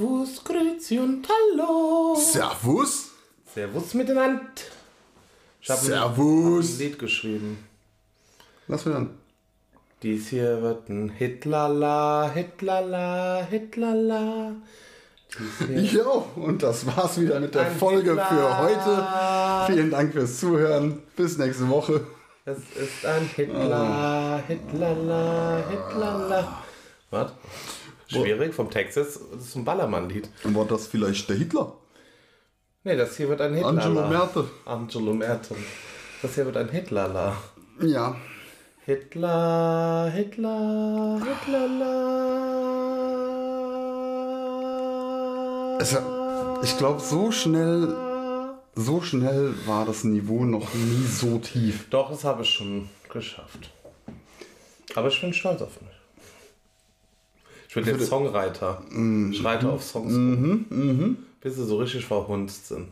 Servus, Grüezi und Hallo. Servus. Servus miteinander. Ich habe ein Servus. Lied geschrieben. Was für dann? Dies hier wird ein Hitlala, Hitlala, Hitlala. Jo, und das war's wieder mit der Ein Folge Hitler. für heute. Vielen Dank fürs Zuhören. Bis nächste Woche. Es ist ein Hitler, Hitlala, Hitlala. Was? Schwierig, vom ist ein Ballermann-Lied. War das vielleicht der Hitler? Nee, das hier wird ein Hitler. Angelo Merte. Angelo Merte. Das hier wird ein Hitlerla. Ja. Hitler, Hitler, Hitlerla. Es, ich glaube, so schnell, so schnell war das Niveau noch nie so tief. Doch, das habe ich schon geschafft. Aber ich bin stolz auf mich. Ich bin jetzt Songwriter. Ich reite auf Songs rum. Bis sie so richtig verhunzt sind. Und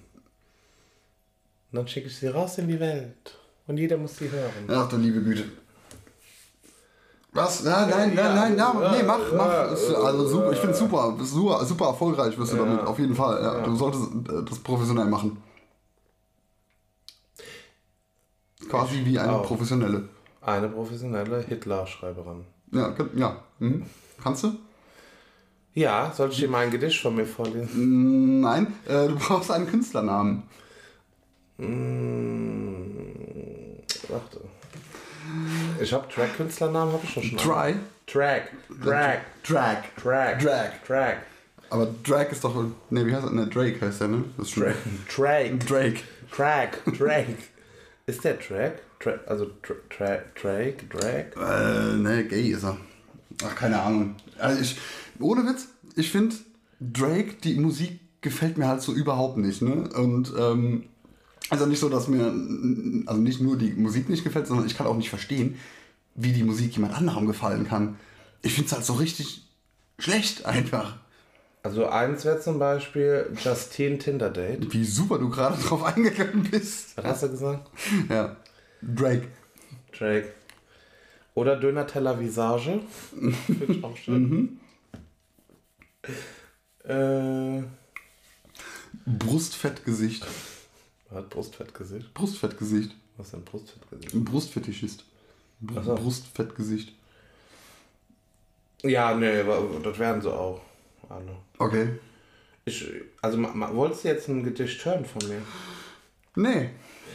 dann schicke ich sie raus in die Welt. Und jeder muss sie hören. Ach du liebe Güte. Was? Nein, nein, Ja, nein, nein, ja, nein, nee, mach, mach. ja, Ist, also super, ich finde super, super, super erfolgreich wirst du Ja. damit, auf jeden Fall. Ja, Ja. Du solltest äh, das professionell machen. Quasi wie eine auch. professionelle. Eine professionelle Hitler-Schreiberin. Ja, ja. Mhm. Kannst du? Ja, soll ich dir mal ein Gedicht von mir vorlesen? Nein, äh, du brauchst einen Künstlernamen. Mm, warte. Ich habe Track-Künstlernamen, habe ich schon schon. Try. Track. Track. Drag. Track. Drag. Track. Aber Drag ist doch. Ne, wie heißt er? Ne, Drake heißt der, ne? Das ist schon. Track. Drake. Track. Track. Ist der Track? Tra also Drake? Drake? Äh, ne, gay ist er. Ach, keine Ahnung. Also ich, ohne Witz, ich finde, Drake, die Musik gefällt mir halt so überhaupt nicht, ne? Und, ähm, also nicht so, dass mir, also nicht nur die Musik nicht gefällt, sondern ich kann auch nicht verstehen, wie die Musik jemand anderem gefallen kann. Ich finde es halt so richtig schlecht einfach. Also eins wäre zum Beispiel Justine Tinder Date. Wie super du gerade drauf eingegangen bist. Was hast du gesagt? Ja. Drake. Drake. Oder Döner-Teller Visage. Finde ich auch schön. Äh, Brustfettgesicht. hat Brustfettgesicht. Brustfettgesicht. Was ist denn Brustfettgesicht? Ein Brustfetischist. Br Ach so. Brustfettgesicht. Ja, nee, das werden sie auch. Alle. Okay. Ich, also, ma, ma, wolltest du jetzt ein Gedicht hören von mir? Nee.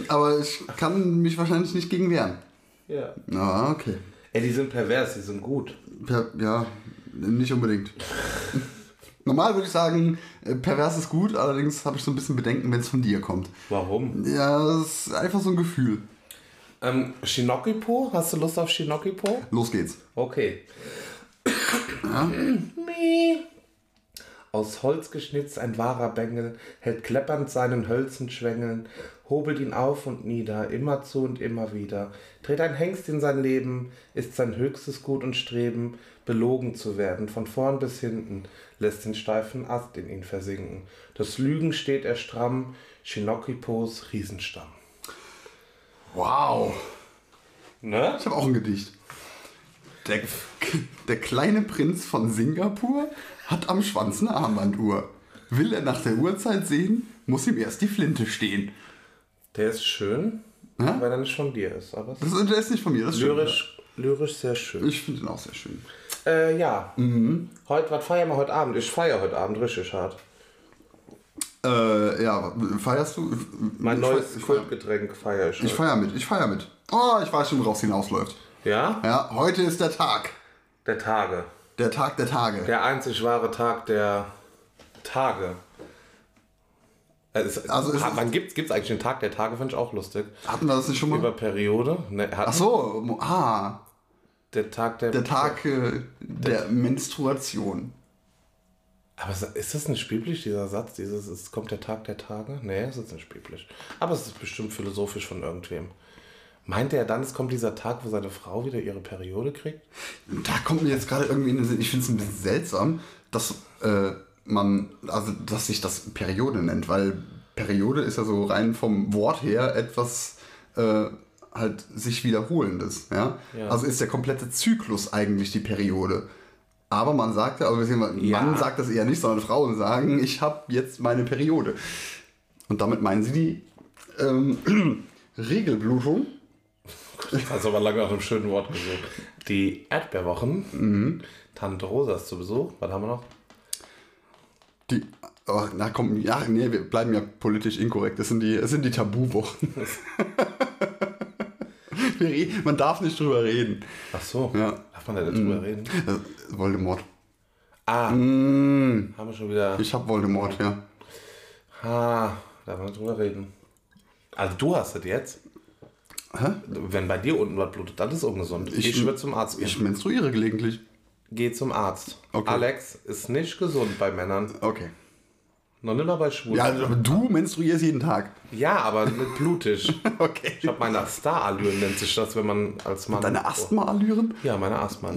Aber ich kann mich wahrscheinlich nicht gegen wehren. Ja. Ah, okay. Ey, die sind pervers, die sind gut. Per, ja, nicht unbedingt. Normal würde ich sagen, äh, pervers ist gut, allerdings habe ich so ein bisschen Bedenken, wenn es von dir kommt. Warum? Ja, das ist einfach so ein Gefühl. Ähm, Shinokipo? Hast du Lust auf Shinokipo? Los geht's. Okay. Mi. Aus Holz geschnitzt ein wahrer Bengel, hält kleppernd seinen Hölzen schwängeln, hobelt ihn auf und nieder, immerzu und immer wieder. Dreht ein Hengst in sein Leben, ist sein höchstes Gut und Streben, belogen zu werden, von vorn bis hinten, lässt den steifen Ast in ihn versinken. Das Lügen steht er stramm, Shinokipos Riesenstamm. Wow. Ne? Ich habe auch ein Gedicht. Der, der kleine Prinz von Singapur hat am Schwanz eine Armbanduhr. Will er nach der Uhrzeit sehen, muss ihm erst die Flinte stehen. Der ist schön, Ja? weil er nicht von dir ist, aber Das ist, der ist nicht von mir, das stimmt. lyrisch, lyrisch sehr schön. Ich finde ihn auch sehr schön. Äh, ja. Heute, was feiern wir heute Abend? Ich feiere heute Abend richtig hart. Äh, ja, feierst du? Mein ich neues feier- Kultgetränk feiere ich. ich heute. feier mit, ich feier mit. Oh, ich weiß schon, woraus hinausläuft. Ja? Ja, heute ist der Tag. Der Tage. Der Tag der Tage. Der einzig wahre Tag der Tage. Äh, es, Also es- wann gibt's, gibt's eigentlich den Tag der Tage? Finde ich auch lustig. Hatten wir das nicht schon mal? Über Periode. Ne, Ach so, ah, Der Tag der. der Tag äh, der Menstruation. Aber ist- das nicht biblisch, dieser Satz? Dieses, es kommt der Tag der Tage? Nee, es ist nicht biblisch. Aber es ist bestimmt philosophisch von irgendwem. Meint er dann, es kommt dieser Tag, wo seine Frau wieder ihre Periode kriegt? Da kommt mir jetzt gerade irgendwie in den Sinn, ich finde es ein bisschen seltsam, dass äh, man, also dass sich das Periode nennt, weil Periode ist ja so rein vom Wort her etwas äh, halt sich wiederholendes. Ja? Ja. Also ist der komplette Zyklus eigentlich die Periode. Aber man sagt ja, aber beziehungsweise Ja. Mann sagt das eher nicht, sondern Frauen sagen, ich habe jetzt meine Periode. Und damit meinen sie die ähm, Regelblutung. Also aber lange nach einem schönen Wort gesucht. Die Erdbeerwochen. Mhm. Tante Rosa ist zu Besuch. Was haben wir noch? Die, oh, na komm, ja, nee, wir bleiben ja politisch inkorrekt. Das sind die, das sind die Tabuwochen. Wir re- Man darf nicht drüber reden. Ach so. Ja. Darf man da drüber reden? Äh, Voldemort. Ah. Haben wir schon wieder. Ich hab Voldemort, ja. Ah, darf man drüber reden. Also du hast es jetzt. Hä? Wenn bei dir unten was blutet, dann ist es ungesund. Ich, Ich- würde zum Arzt gehen. Ich menstruiere gelegentlich. Geh zum Arzt. Okay. Alex ist nicht gesund bei Männern. Okay. Noch nicht mal bei Schwulen. Ja, aber du menstruierst jeden Tag. Ja, aber nicht blutig. Okay. Ich habe meine Star-Allüren, nennt sich das, wenn man als Mann. Deine Asthma-Allüren? Ja, meine Asthma.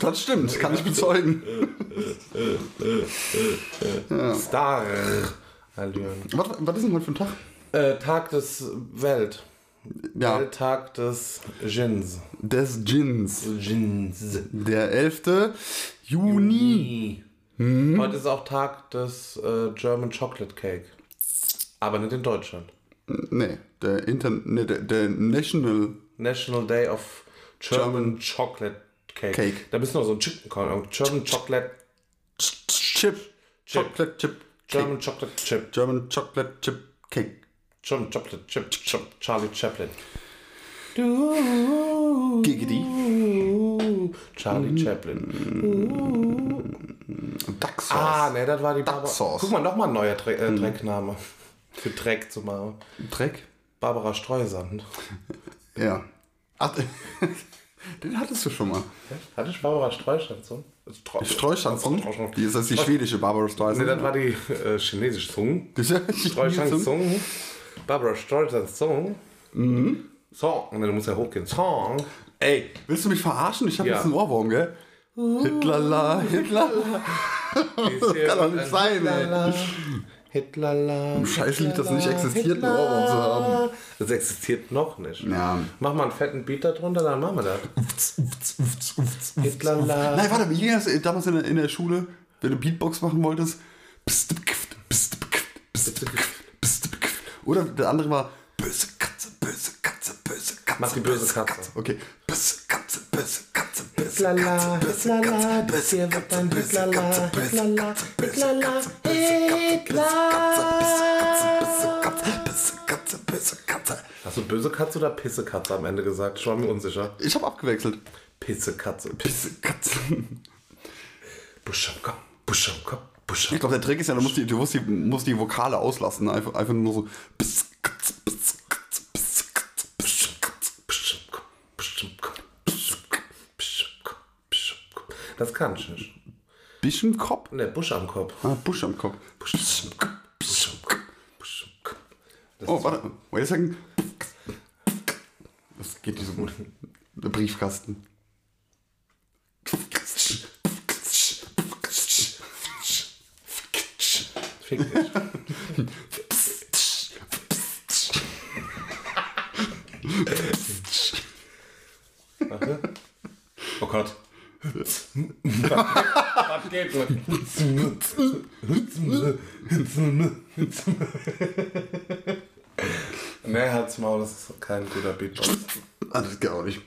Das stimmt, kann ich bezeugen. Star-Allüren. Was, was ist denn heute für ein Tag? Äh, Tag des Welt. Ja, Welttag des Gins. des Gins. Gins. Der 11. Juni. Nie. Heute ist auch Tag des äh, German Chocolate Cake. Aber nicht in Deutschland. Nee, der, Inter nee, der, der National National Day of German, Chocolate Cake. Cake. Da bist du noch so ein Chicken Corn. German Chocolate. Chip. Chocolate Chip. German Chocolate Chip. German Chocolate Chip Cake. German Chocolate Chip. Chip. Charlie Chaplin. Giggity. Charlie Chaplin. Duck Sauce. Ah, ne, das war die Barbara. Sauce. Guck mal, nochmal ein neuer Dre äh, Dreckname. Für Dreck zu machen. Dreck. Barbara Streusand. Ja. Ach, den hattest du schon mal. Hatte ich Barbara Streusand so? Streuschanzung. Die ist das die schwedische Barbara Ne, Streisand. das war die äh, chinesische Streusand Chinesen. Zunge. Barbara Streusand Zunge. Mhm. Song. Ne, du musst ja hochgehen. Song. Ey, willst du mich verarschen? Ich habe Ja. jetzt einen Ohrwurm, gell? Hitlala, Hitlala. Kann doch nicht sein, ey. Hitlerla. Scheiß Lied, das nicht existiert, einen Ohrwurm zu haben. Das existiert noch nicht. Ja. Mach mal einen fetten Beat da drunter, dann machen wir das. Hitlerla. Nein, warte, wie ging das damals in der, in der Schule, wenn du Beatbox machen wolltest? Bist du bekifft, bist du bekifft, bist du bekifft, bist du bekifft. Oder der andere war böse Katze, böse Katze, böse Katze. Mach die böse Katze. Okay. Böse Katze, böse Katze, böse Hitlala, Katze, böse Hitlala, Katze, wird Katze, Hitlala, Katze, böse Hitlala, Katze, böse Hitlala, Katze, böse Katze, böse Katze, böse Katze, böse Katze. Hast du böse Katze oder Pisse Katze am Ende gesagt? Ich war mir unsicher. Ich habe abgewechselt. Pisse Katze. Böse Katze. Busch am Kopf, Busch am Kopf, Ich glaube, der Trick ist ja, du musst die, du musst die, musst die Vokale auslassen. Einfach, einfach nur so. Böse Katze, böse Katze, böse Katze, böse Katze. Busch am Kopf, Busch am Kopf, Busch am Kopf, Busch am Kopf, Busch am Kopf. Das kann ich nicht. Bisschen Kopf? Ne, Busch am Kopf. Ah, Busch am Kopf. Busch am Kopf, Busch am Kopf, Busch am Kopf. Oh, warte. Wait a second. Das geht nicht so gut. Der Briefkasten. Fick dich. Geht? Nee, halt's Maul, das ist kein guter Beatbox. Geht auch nicht.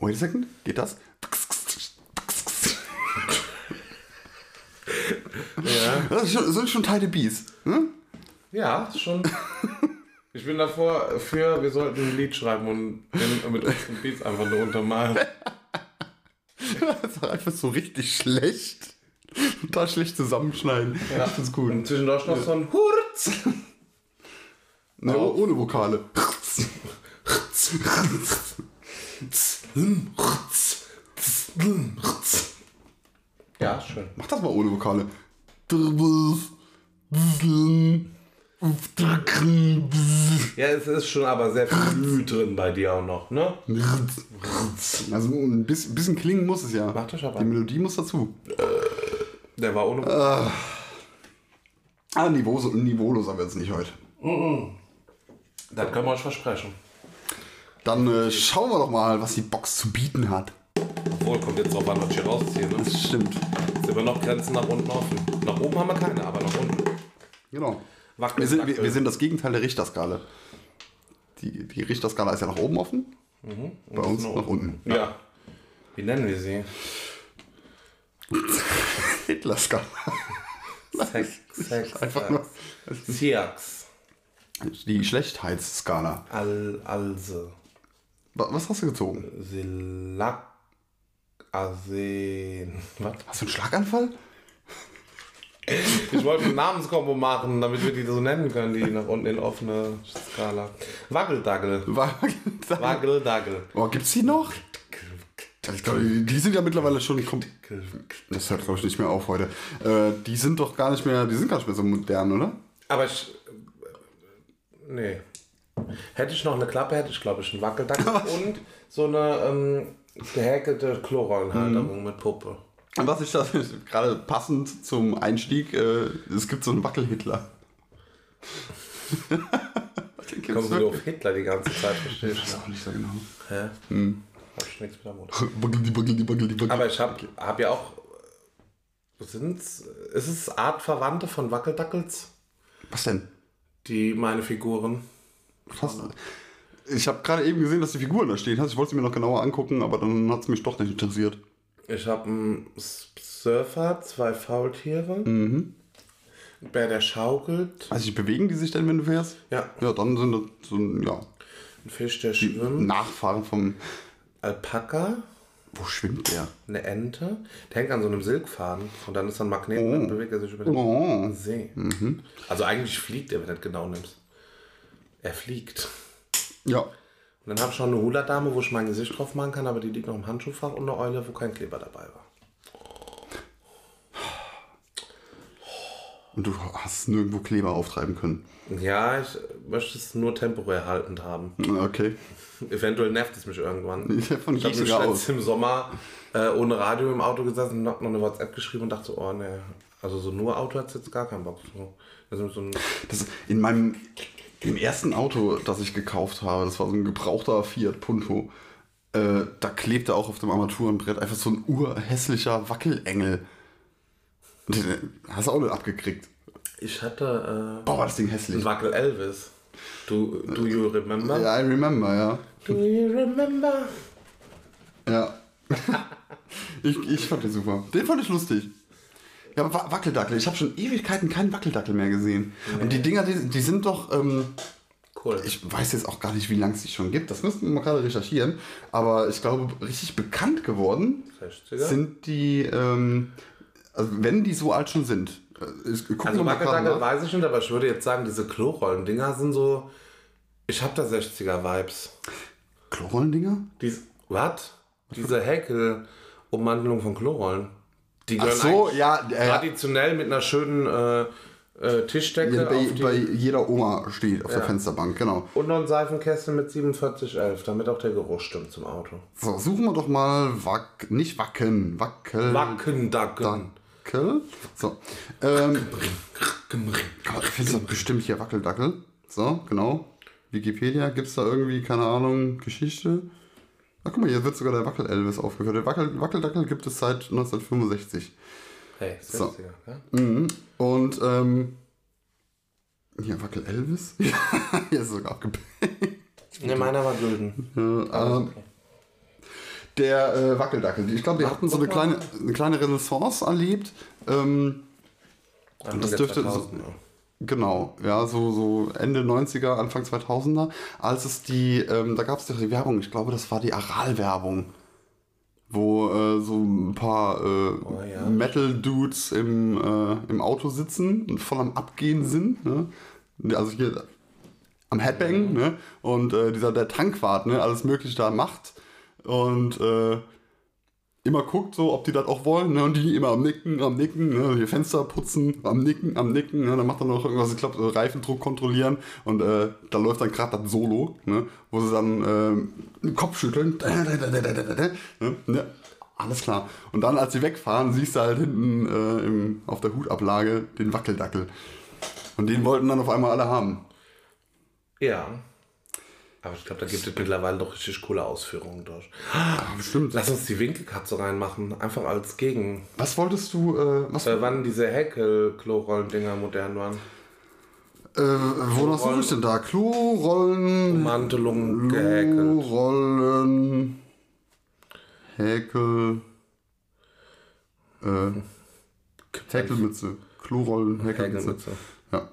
Wait a second. Geht das? Das ist schon, das sind schon Teile Bees. Hm? Ja, ist schon. Ich bin davor für, wir sollten ein Lied schreiben und den, mit unseren Beats einfach nur untermalen. Das ist einfach so richtig schlecht. Total schlecht zusammenschneiden. Ja. Ich find's gut. Und zwischendurch noch so ein Hurz. Ne, oh- ohne Vokale. Ja, ist schön. Mach das mal ohne Vokale. Ja, es ist schon aber sehr viel drin bei dir auch noch, ne? Also ein bisschen, klingen muss es ja. Mach das aber. Die Melodie muss dazu. Der war ohne. Ah, niveau, niveauloser wird es nicht heute. Das können wir euch versprechen. Dann äh, schauen wir doch mal, was die Box zu bieten hat. Obwohl, kommt jetzt drauf an, was ich hier rausziehe. Ne? Das stimmt. Sind wir noch Grenzen nach unten offen. Nach oben haben wir keine, aber nach unten. Genau. Wackel, Wir sind, wir, wir sind das Gegenteil der Richterskala. Die, die Richterskala ist ja nach oben offen. Bei uns nach unten. Ja. Wie nennen wir sie? Hitler-Skala. Sex, Sex, Einfach nur Siax. die Schlechtheitsskala. Al, also. Wa- Was hast du gezogen? Silak. Arsen. Was? Hast du einen Schlaganfall? Ich wollte ein Namenskombo machen, damit wir die so nennen können, die nach unten in offene Skala. Wackeldagel. Wackeldackel. Wackeldagel. Oh, gibt's die noch? Ich glaube, die sind ja mittlerweile schon. Das hört, glaube ich, nicht mehr auf heute. Äh, die sind doch gar nicht mehr, die sind gar nicht mehr so modern, oder? Aber ich. Nee. Hätte ich noch eine Klappe, hätte ich, glaube ich, einen Wackeldackel und so eine ähm, gehäkelte Klorollenhalterung mit Puppe. Und was ich da gerade passend zum Einstieg, äh, es gibt so einen Wackel-Hitler. Du du? auf Hitler die ganze Zeit, verstehe ich Das ist nicht. auch nicht so genau. Hä? Hab ich nichts mit der Mutter. Wackel, die Wackel, die Wackel, die Wackel. Aber ich habe hab ja auch. Sind's, ist es Artverwandte von Wackeldackels? Was denn? Die meine Figuren. Fast. Ich habe gerade eben gesehen, dass die Figuren da stehen. Ich wollte sie mir noch genauer angucken, aber dann hat es mich doch nicht interessiert. Ich habe einen Surfer, zwei Faultiere. Mhm. Ein Bär, der schaukelt. Also, bewegen die sich denn, wenn du fährst? Ja, Ja, dann sind das so ein, ja, ein Fisch, der schwimmt. Nachfahren vom. Alpaka, Wo schwimmt der? eine Ente. Der hängt an so einem Silkfaden. Und dann ist da ein Magnet und dann bewegt er sich über den Oh. See. Also eigentlich fliegt er, wenn du das genau nimmst. Er fliegt. Ja. Und dann habe ich noch eine Hula-Dame, wo ich mein Gesicht drauf machen kann, aber die liegt noch im Handschuhfach und eine Eule, wo kein Kleber dabei war. Und du hast nirgendwo Kleber auftreiben können. Ja, ich möchte es nur temporär haltend haben. Okay. Eventuell nervt es mich irgendwann. Davon Ich habe ich mich letztens im Sommer äh, ohne Radio im Auto gesessen und hab noch eine WhatsApp geschrieben und dachte so, oh ne, also so nur Auto hat jetzt gar keinen Bock. So, das ist so ein, Das in meinem im ersten Auto, das ich gekauft habe, das war so ein gebrauchter Fiat Punto, äh, da klebte auch auf dem Armaturenbrett einfach so ein urhässlicher Wackelengel. Den hast du auch nicht abgekriegt. ich hatte Boah, war das Ding äh, hässlich. Wackel Elvis. Do, do you remember? Ja, I remember, ja. Do you remember? Ja. ich, ich fand den super. Den fand ich lustig. Ja, Wackeldackel. Ich habe schon Ewigkeiten keinen Wackeldackel mehr gesehen. Und die Dinger, die, die sind doch. Ähm, Cool. ich weiß jetzt auch gar nicht, wie lange es die schon gibt. Das müssten wir mal gerade recherchieren. Aber ich glaube, richtig bekannt geworden 60er? sind die. Ähm, also, wenn die so alt schon sind. Äh, Ich, also Wackeldackel weiß ich nicht, aber ich würde jetzt sagen, diese Klorollen-Dinger sind so, ich habe da 60er-Vibes. Chlorollendinger? Dies, was? Diese Häkel-Ummantelung von Klorollen. Die Ach gehören so, eigentlich ja. Äh, traditionell mit einer schönen äh, äh, Tischdecke bei, die, bei jeder Oma steht auf der Ja. Fensterbank, genau. und noch ein Seifenkästchen mit 4711, damit auch der Geruch stimmt zum Auto. So, suchen wir doch mal Wack, nicht Wacken, Wackel. Wackendacken. Dackel. So. Ähm, aber doch bestimmt hier Wackeldackel. So, genau. Wikipedia, gibt es da irgendwie, keine Ahnung, Geschichte? Ach, guck mal, hier wird sogar der Wackel-Elvis aufgeführt. Der Wackel, Wackeldackel gibt es seit 1965. Hey, 60er, So. ja? Mhm. Und, ähm, hier, Wackel-Elvis? hier ist es sogar abgebildet. Ne, meiner war gülden. Ähm, der äh, Wackeldackel. Ich glaube, die hatten so eine kleine, eine kleine Renaissance erlebt. Ähm, das dürfte- 2000er. Genau, ja, so, so Ende 90er, Anfang 2000er, als es die, ähm, da gab es doch die Werbung, ich glaube, das war die Aral-Werbung, wo äh, so ein paar äh, ja. Metal-Dudes im, äh, im Auto sitzen und voll am Abgehen sind, ne? also hier am Headbang, ne? und äh, dieser, der Tankwart, ne, alles mögliche da macht und äh, immer guckt, so, ob die das auch wollen, ne? und die immer am Nicken, am Nicken, ne? die Fenster putzen, am Nicken, am Nicken, ne? dann macht er noch irgendwas, ich glaube, so Reifendruck kontrollieren und äh, da läuft dann gerade das Solo, ne? wo sie dann äh, den Kopf schütteln, ne? Alles klar. Und dann, als sie wegfahren, siehst du halt hinten äh, im, auf der Hutablage den Wackeldackel. Und den wollten dann auf einmal alle haben. Ja. Aber ich glaube, da gibt es mittlerweile doch richtig coole Ausführungen durch. Bestimmt. Lass uns die Winkelkatze reinmachen, einfach als Gegen. Was wolltest du, äh, was, äh, Äh, wann diese Häkel-Klorollen-Dinger modern waren. wonach suche ich denn da? Klorollen, Mantelung gehäkelt. Klorollen, Häkel, äh, Häkelmütze. Klorollen, Häkelmütze. Häkelmütze. Ja.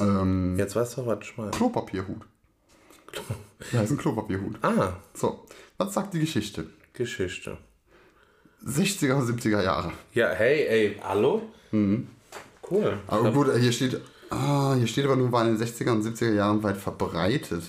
Ähm, Jetzt weißt du, was ich meine. Klopapierhut. Ja, ist ein Klopapierhut. Ah, So, was sagt die Geschichte? Geschichte. 60er, 70er Jahre. Ja, hey, ey, hallo? Cool. Aber gut, hier steht, ah, hier steht aber nur, war in den 60er und 70er Jahren weit verbreitet.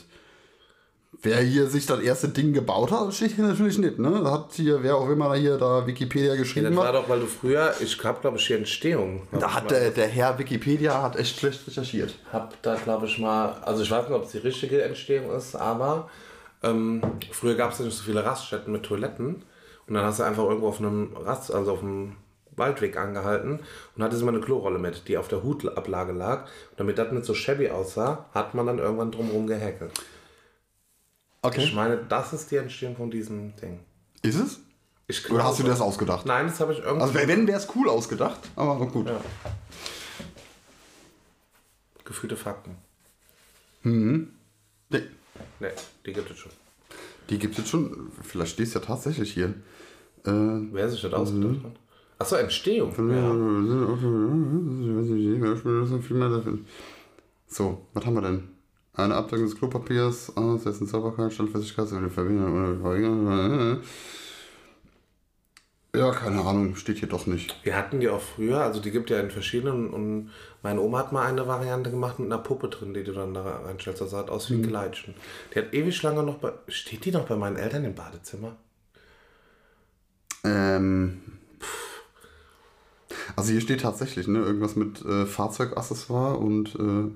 Wer hier sich das erste Ding gebaut hat, steht hier natürlich nicht, ne? Hat hier, wer auch immer hier da Wikipedia Ja, geschrieben das war hat. doch, weil du früher, ich hab glaube ich hier Entstehung. Da hat der, der Herr Wikipedia hat echt schlecht recherchiert. hab da glaube ich mal, also ich weiß nicht, ob es die richtige Entstehung ist, aber ähm, früher gab es ja nicht so viele Raststätten mit Toiletten und dann hast du einfach irgendwo auf einem Rast, also auf einem Waldweg angehalten und hattest immer eine Klorolle mit, die auf der Hutablage lag. Und damit das nicht so shabby aussah, hat man dann irgendwann drumherum gehäkelt. Ich Okay. meine, das ist die Entstehung von diesem Ding. Ist es? Ich Oder hast du dir glaube- das ausgedacht? Nein, das habe ich irgendwie Also wenn, wäre es cool ausgedacht, aber gut. Ja. gefühlte Fakten. Nee, Ne, die gibt es schon. die gibt es schon, vielleicht steht es ja tatsächlich hier. Äh, Wer sich das ausgedacht hat? Achso, Entstehung. Ja. So, was haben wir denn? Eine Abdeckung des Klopapiers, aus dessen Sauberkeit, Standfestigkeit, sowie die Verbindung. Ja, keine Ahnung, steht hier doch nicht. Wir hatten die auch früher, also die gibt ja in verschiedenen und meine Oma hat mal eine Variante gemacht mit einer Puppe drin, die du dann da reinstellst. Das sah aus wie ein Gleitschen. Die hat ewig lange noch bei. Steht die noch bei meinen Eltern im Badezimmer? Ähm, also hier steht tatsächlich, ne, irgendwas mit äh, Fahrzeugaccessoire und äh,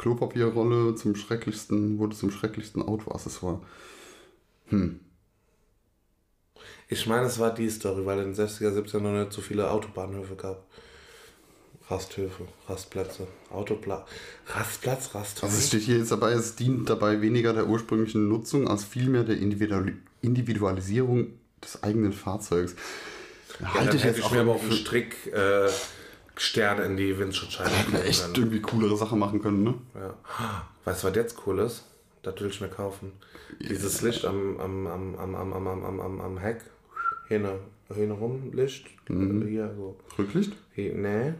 Klopapierrolle zum schrecklichsten, wurde zum schrecklichsten Autoaccessoire. Ich meine, es war die Story, weil in den 60er, 70er noch nicht so viele Autobahnhöfe gab. Rasthöfe, Rastplätze, Autoplatz, Rastplatz, Rasthöfe. Also es steht hier jetzt dabei, es dient dabei weniger der ursprünglichen Nutzung als vielmehr der Individual Individualisierung des eigenen Fahrzeugs. ja, Halte dann ich jetzt ich auch mir aber für, einen Strick äh, Sterne in die Windschutzscheibe echt können. irgendwie coolere Sachen machen können, ne? Ja. Weißt du, was jetzt cool ist? Das will ich mir kaufen. Dieses Licht am, am, am, am, am, am, am, am, am, Heck. Hinne, hinne rum, Licht. Hier so. Rücklicht? Hier, nee.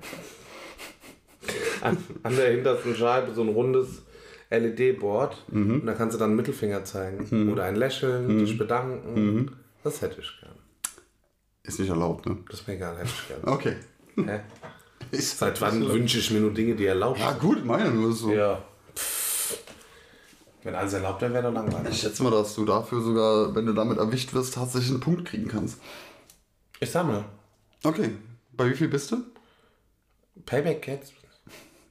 An, an der hintersten Scheibe so ein rundes LED-Board. Und da kannst du dann einen Mittelfinger zeigen. Oder ein Lächeln, dich bedanken. Das hätte ich gern. Ist nicht erlaubt, ne? Das ist mir egal, hätte ich gern. Okay. Hä? Ist Seit wann wünsche ich mir nur Dinge, die erlaubt Ja gut, meine nur so. Ja. Pff. Wenn alles erlaubt wäre, wäre doch langweilig. Ich schätze mal, dass du dafür sogar, wenn du damit erwischt wirst, tatsächlich einen Punkt kriegen kannst. Ich sammle. Okay. Bei wie viel bist du? Payback jetzt.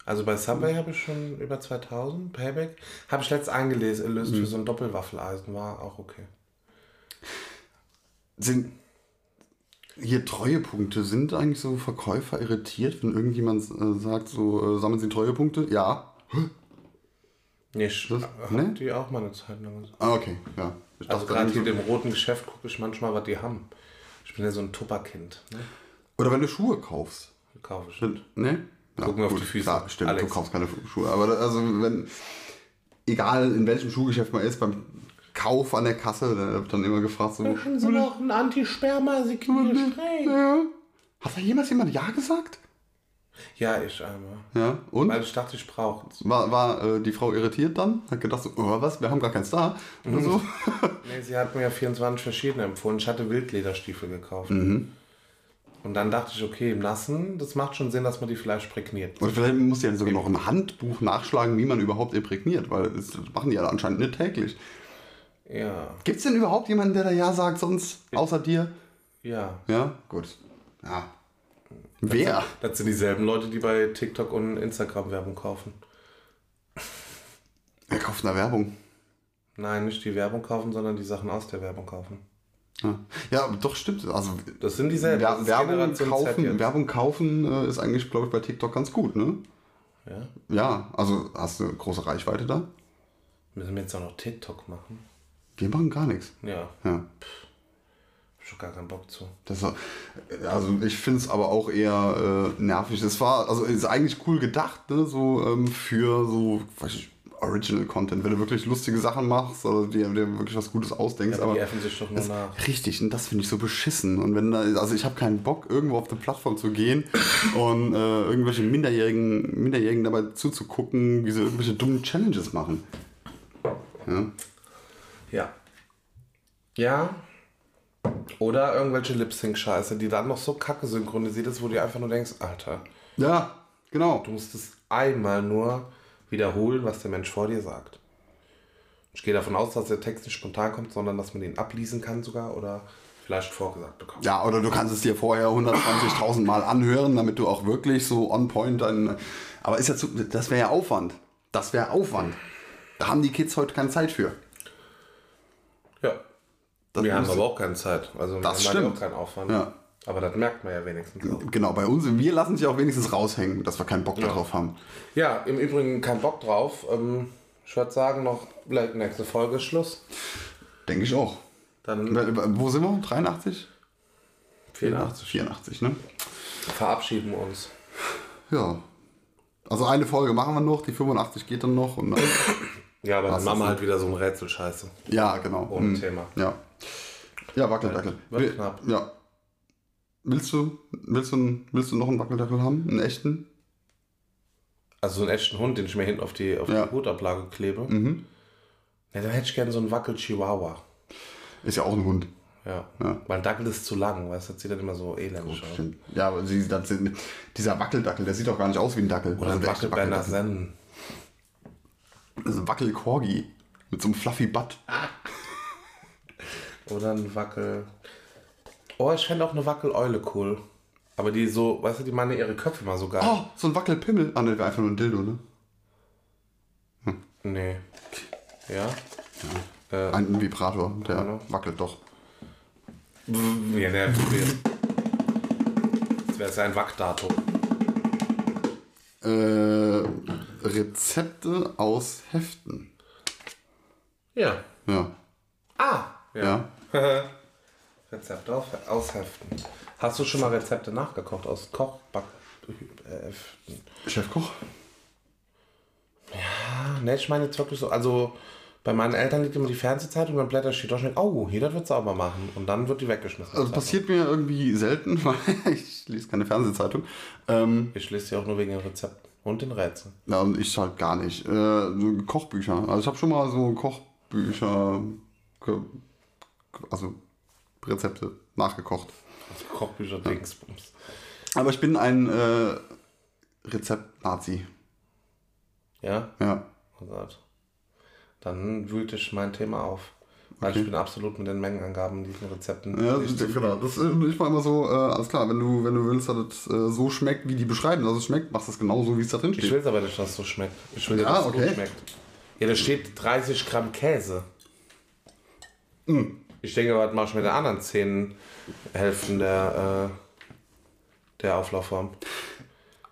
Also bei Subway habe ich schon über 2000. Payback habe ich letztens eingelöst erlöst für so ein Doppelwaffeleisen. War auch okay. Sind hier Treuepunkte, sind eigentlich so Verkäufer irritiert, wenn irgendjemand äh, sagt, so äh, sammeln sie Treuepunkte? Ja. Nee, ich Das- ne? die auch mal eine Zeit lang. Ah, okay, ja. Ich Also gerade hier so- im roten Geschäft gucke ich manchmal, was die haben. Ich bin ja so ein Tupperkind. Ne? Oder wenn du Schuhe kaufst. Kaufe ich. Ne? Ja, Gucken wir auf die Füße. Klar, stimmt, Alex. du kaufst keine Schuhe. Aber also wenn, egal in welchem Schuhgeschäft man ist, beim Kauf an der Kasse, da wird dann immer gefragt so, Haben Sie noch ein Anti-Sperma-Signierspray? ja. Hat da jemals jemand Ja gesagt? Ja, ich einmal. Ja, und? Weil ich dachte, ich brauche es. War, war äh, die Frau irritiert dann? Hat gedacht so, oh, was, wir haben gar keinen Star. Oder so. Nee, sie hat mir ja 24 verschiedene empfohlen. Ich hatte Wildlederstiefel gekauft. Mhm. Und dann dachte ich, okay, im Nassen, das macht schon Sinn, dass man die vielleicht prägniert. Oder vielleicht muss ja sogar noch ein Handbuch nachschlagen, wie man überhaupt imprägniert, weil das machen die ja anscheinend nicht täglich. Ja, Gibt es denn überhaupt jemanden, der da Ja sagt, sonst außer dir? ja. Ja, gut. Ja. Wer? Das sind dieselben Leute, die bei TikTok und Instagram Werbung kaufen. Wer kauft eine Werbung? Nein, nicht die Werbung kaufen, sondern die Sachen aus der Werbung kaufen. Ja, ja doch stimmt. Also Das sind dieselben. Wer das Werbung kaufen. Werbung kaufen äh, ist eigentlich, glaube ich, bei TikTok ganz gut, ne? Ja? Ja, also hast du große Reichweite da? Müssen wir jetzt auch noch TikTok machen? Wir machen gar nichts. Ja, Ja. hab schon gar keinen Bock zu. Das war, also ich finde es aber auch eher äh, nervig. Es war, also ist eigentlich cool gedacht, ne? so ähm, für so weiß ich, Original Content, wenn du wirklich lustige Sachen machst oder dir, dir wirklich was Gutes ausdenkst. Ja, aber aber die öffnen sich doch nur nach. Richtig, und das finde ich so beschissen. Und wenn da, also ich habe keinen Bock, irgendwo auf eine Plattform zu gehen und äh, irgendwelche Minderjährigen, Minderjährigen dabei zuzugucken, wie sie irgendwelche dummen Challenges machen. Ja. Ja. Ja. Oder irgendwelche Lip-Sync-Scheiße, die dann noch so kacke synchronisiert ist, wo du einfach nur denkst, Alter, ja, genau. du musst es einmal nur wiederholen, was der Mensch vor dir sagt. Ich gehe davon aus, dass der Text nicht spontan kommt, sondern dass man den ablesen kann sogar oder vielleicht vorgesagt bekommt. Ja, oder du kannst es dir vorher 120.000 Mal anhören, damit du auch wirklich so on point dann. Aber ist ja zu, das wäre ja Aufwand. Das wäre Aufwand. Da haben die Kids heute keine Zeit für. Ja. Das wir haben aber auch keine Zeit. Also Das wir haben stimmt. auch keinen Aufwand. Ja. Aber das merkt man ja wenigstens auch. Genau, bei uns, wir lassen sich auch wenigstens raushängen, dass wir keinen Bock darauf haben. Ja, im Übrigen kein Bock drauf. Ähm, ich würde sagen, noch vielleicht nächste Folge Schluss. Denke ich auch. Dann Wo sind wir? 83? 84. 84, ne? verabschieden wir uns. Ja. Also eine Folge machen wir noch, die 85 geht dann noch. Und dann, Ja, aber dann machen wir halt wieder so ein Rätselscheiße. ja, genau. Ohne Mhm. Thema. Ja. Ja, Wackeldackel. Wird Will- knapp. Ja. Willst du, willst, du, willst du noch einen Wackeldackel haben? Einen echten? Also so einen echten Hund, den ich mir hinten auf die, auf Ja. die Hutablage klebe. Mhm. Ja, dann hätte ich gerne so einen Wackel-Chihuahua. Ist ja auch ein Hund. Ja. Ja. Weil Dackel ist zu lang, weißt du, das sieht dann immer so elendig aus. Ja, aber sie, das dieser Wackeldackel, der sieht doch gar nicht aus wie ein Dackel. Oder ein der echte Wackelberner Zen. Das ist ein Wackel-Corgi. Mit so einem fluffy Butt. Oder ein Wackel. Oh, ich fände auch eine Wackel-Eule cool. Aber die so, weißt du, die machen ihre Köpfe mal so geil. Oh, so ein Wackelpimmel. Ah, ne, wäre einfach nur ein Dildo, ne? Nee. Ja? Äh, Ein Vibrator, der Hallo? wackelt doch. ja, ne, probier. Das wäre ein Wackdatum. Äh, Rezepte aus Heften. Ja. Ja. Ah! Ja. Rezepte auf, ausheften. Hast du schon mal Rezepte nachgekocht aus Kochback? Äh, Chefkoch? ah, ne, ich meine jetzt wirklich so, also bei meinen Eltern liegt immer die Fernsehzeitung und dann blätter durch und denke, oh, hier, das wird sauber machen. Und dann wird die weggeschmissen. Also passiert mir irgendwie selten, weil ich lese keine Fernsehzeitung. Ähm, Ich lese die auch nur wegen den Rezepten und den Rätseln. ja, und ich halt gar nicht. Äh, Kochbücher. Also ich habe schon mal so Kochbücher, also Rezepte nachgekocht. Also Kochbücher, Dingsbums. Aber ich bin ein äh, Rezept-Nazi. Ja? Ja. Oh Gott. Dann wühlte ich mein Thema auf. Weil Okay. ich bin absolut mit den Mengenangaben, diesen Rezepten. Ja, das, zufrieden. genau. Das, äh, ich war immer so, äh, alles klar, wenn du, wenn du willst, dass es äh, so schmeckt, wie die beschreiben, dass es schmeckt, machst du es genauso, wie es da drin Ich steht. will es aber nicht, dass es so schmeckt. Ich will, Ja, dass es okay. gut schmeckt. Ja, da steht 30 Gramm Käse. Hm. Ich denke, was mache ich mit den anderen 10 Hälften der, äh, der Auflaufform?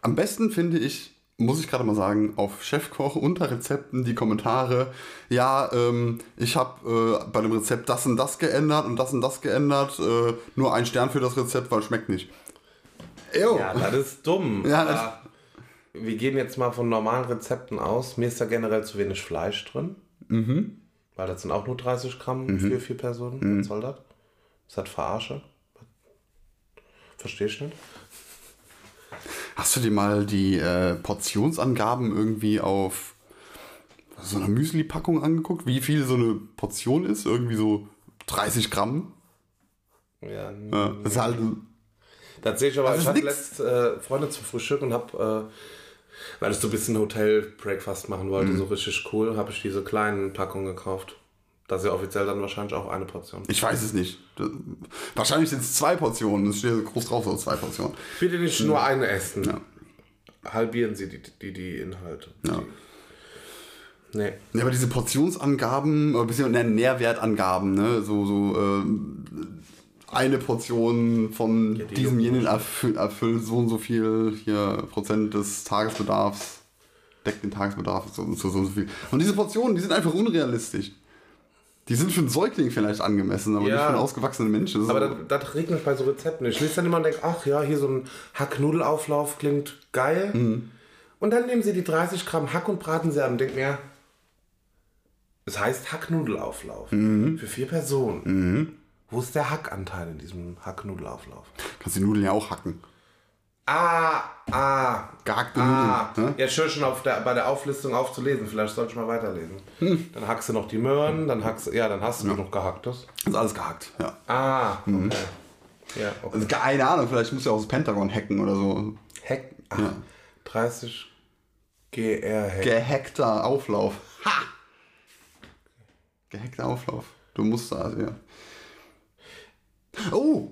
Am besten finde ich, muss ich gerade mal sagen, auf Chefkoch unter Rezepten die Kommentare, ja, ähm, ich habe äh, bei dem Rezept das und das geändert und das und das geändert, äh, nur ein Stern für das Rezept, weil schmeckt nicht. Ew. Ja, das ist dumm. Ja, aber wir gehen jetzt mal von normalen Rezepten aus. Mir ist da generell zu wenig Fleisch drin. Mhm. Weil das sind auch nur 30 Gramm für vier Personen. Was soll das? Ist das Verarsche? Verstehe ich nicht. Hast du dir mal die äh, Portionsangaben irgendwie auf so einer Müsli-Packung angeguckt? Wie viel so eine Portion ist? Irgendwie so 30 Gramm? Ja, Ja, das ist halt. Das sehe ich aber. Das ich hatte letzt äh, Freunde zum Frühstück und habe, äh, weil ich so ein bisschen Hotel-Breakfast machen wollte, Mhm. so richtig cool, habe ich diese kleinen Packungen gekauft. Das ist ja offiziell dann wahrscheinlich auch eine Portion. Ich weiß es nicht. Das, wahrscheinlich sind es zwei Portionen. Es steht groß drauf, so zwei Portionen. Bitte nicht nur eine essen. Ja. Halbieren Sie die, die, die Inhalte. Ja. Die, nee. Ja, aber diese Portionsangaben, äh, beziehungsweise Nährwertangaben, ne? so, so ähm, eine Portion von die diesem jenen erfüllt, erfüllt so und so viel hier Prozent des Tagesbedarfs. deckt den Tagesbedarf so, so, so, so viel. Und diese Portionen, die sind einfach unrealistisch. Die sind für einen Säugling vielleicht angemessen, aber Ja. nicht für einen ausgewachsenen Menschen. Das Aber das, das regnet bei so Rezepten. Ich lese dann immer und denke, ach ja, hier so ein Hacknudelauflauf klingt geil. Mhm. Und dann nehmen sie die 30 Gramm Hack und braten sie an und denken mir, es heißt Hacknudelauflauf. Mhm. Für vier Personen. Wo ist der Hackanteil in diesem Hacknudelauflauf? kannst die Nudeln ja auch hacken. Ah, ah, Gehackte ah. Nudeln. Ne? Ja, schön schon auf der, bei der Auflistung aufzulesen. Vielleicht sollte ich mal weiterlesen. Hm. Dann hackst du noch die Möhren, dann hackst ja, dann hast du genug gehacktes. Das ist alles gehackt, ja. Ah, okay. Mhm. Ja, okay. Also keine Ahnung, vielleicht muss ja auch das Pentagon hacken oder so. Hack, ach, Ja. 30 GR Hack. Gehackter Auflauf. Ha! Gehackter Auflauf. Du musst da, ja. Oh!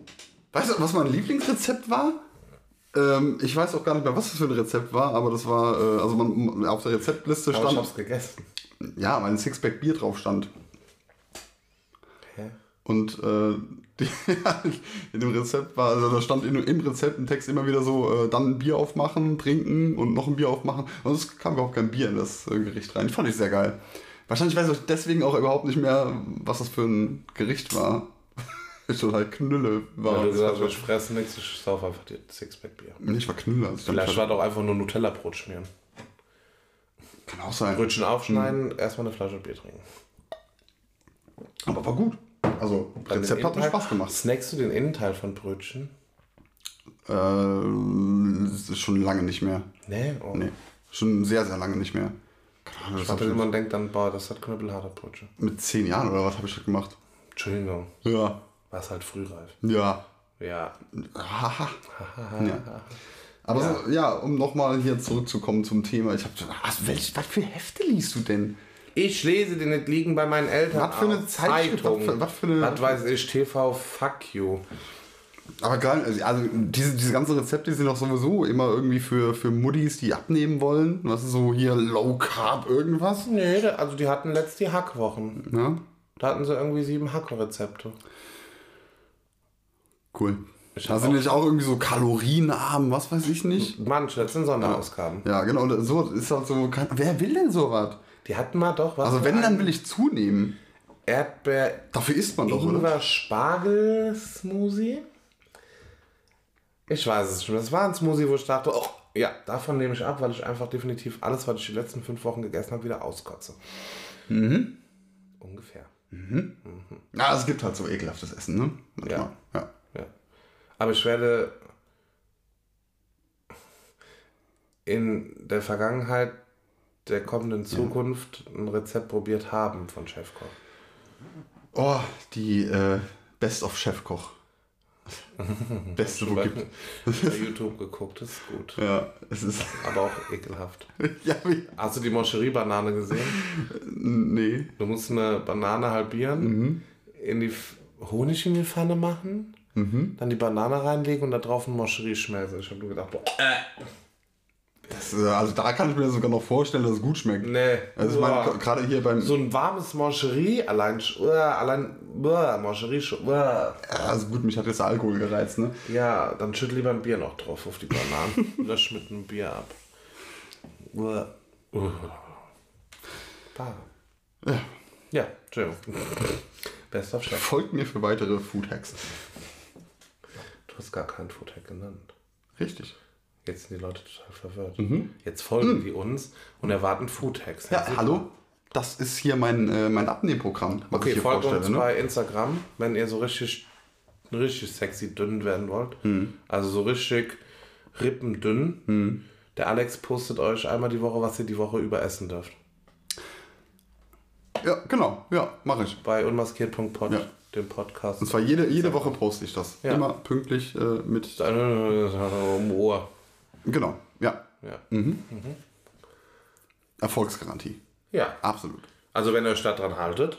Weißt du, was mein Lieblingsrezept war? Ähm, ich weiß auch gar nicht mehr, was das für ein Rezept war, aber das war, äh, also man, auf der Rezeptliste Aber ich stand, hab's gegessen. ja, weil ein Sixpack Bier drauf stand. Hä? Und äh, die, in dem Rezept war, also da stand in, im Rezept im Text immer wieder so, äh, dann ein Bier aufmachen, trinken und noch ein Bier aufmachen. Und es kam überhaupt kein Bier in das äh, Gericht rein. Fand ich sehr geil. Wahrscheinlich weiß ich deswegen auch überhaupt nicht mehr, was das für ein Gericht war. Total Knülle war. Weil du gesagt ich fresse nichts, ich sauf einfach die Sixpack Bier. Nee, ich war Knülle. Also ich Vielleicht ich war doch einfach nur Nutella-Brot schmieren. kann auch sein. Brötchen aufschneiden, Hm. erstmal eine Flasche Bier trinken. Aber war gut. Also, Dann Rezept hat mir Spaß gemacht. Snackst du den Innenteil von Brötchen? Äh, ist schon lange nicht mehr. Nee, oh. Nee, schon sehr, sehr lange nicht mehr. Keine Ahnung, Ich dachte, ich man denkt dann, boah, das hat knüppelharte Brötchen. mit zehn Jahren oder was habe ich das gemacht? Entschuldigung, Ja. War es halt frühreif. Ja. Ja. Haha. ja. Aber ja, so, ja um nochmal hier zurückzukommen zum Thema. Ich habe was, welch, was für Hefte liest du denn? Ich lese die nicht liegen bei meinen Eltern. Was für eine Zeitung. was für- was für eine- Was weiß ich, TV, fuck you. Aber geil, also, also diese, diese ganzen Rezepte sind doch sowieso immer irgendwie für, für Muddis, die abnehmen wollen. Was ist so hier Low Carb irgendwas? Nee, also die hatten letzt die Hackwochen. Ja, Da hatten sie irgendwie sieben Hackrezepte. Cool. Ich Da sind auch- nämlich auch irgendwie so kalorienarm, was weiß ich nicht. Manche, das sind Sonderausgaben. Ja, genau, so ist halt so. Wer will denn sowas? Die hatten mal doch was. Also, wenn, dann will ich zunehmen. Erdbeer, Dafür isst man doch, oder? Ingwer, Spargel Smoothie. Ich weiß es nicht. mehr. Das war ein Smoothie, wo ich dachte, oh, ja, davon nehme ich ab, weil ich einfach definitiv alles, was ich die letzten fünf Wochen gegessen habe, wieder auskotze. Mhm. Ungefähr. Ja, es gibt halt so ekelhaftes Essen, ne? Manchmal. Ja. Ja. Aber ich werde in der Vergangenheit der kommenden Zukunft ein Rezept probiert haben von Chefkoch. Oh, die äh, Best of Chefkoch. Beste, wo gibt. Bei YouTube geguckt, das ist gut. Ja, es ist. Aber auch ekelhaft. ja, wie, Hast du die Moncherie-Banane gesehen? nee. Du musst eine Banane halbieren, in die Honig in die Pfanne machen, dann die Banane reinlegen und da drauf ein Moncherie schmelzen. Ich habe nur gedacht, boah, Das, äh, also da kann ich mir sogar noch vorstellen, dass es gut schmeckt. nee. Also ich meine, gerade hier beim. so ein warmes Moncherie, allein, uah, allein, sch- uah. Ja, also gut, mich hat jetzt der Alkohol gereizt, ne? ja, dann schütt lieber ein Bier noch drauf auf die Bananen. Lösch mit einem Bier ab. Uah. Bah. Ja. Ja, Entschuldigung. Bester Chef. Folgt mir für weitere Food Hacks. Du hast gar keinen Foodhack genannt. Richtig. Jetzt sind die Leute total verwirrt. Jetzt folgen die uns und erwarten Foodhacks. Mhm. Ja, super. hallo? Das ist hier mein, äh, mein Abnehmprogramm, was ich Okay, hier folgt uns vorstelle. Ne? bei Instagram, wenn ihr so richtig, richtig sexy dünn werden wollt. Mhm. Also so richtig rippendünn. Der Alex postet euch einmal die Woche, was ihr die Woche über essen dürft. Ja, genau. Ja, mache ich. Bei unmaskiert.pod, Ja. Dem Podcast. Und zwar jede, jede Woche poste ich das. Ja. Immer pünktlich äh, mit. Um Ohr. Genau, ja. Ja. Erfolgsgarantie. ja, Absolut. also wenn ihr euch da dran haltet,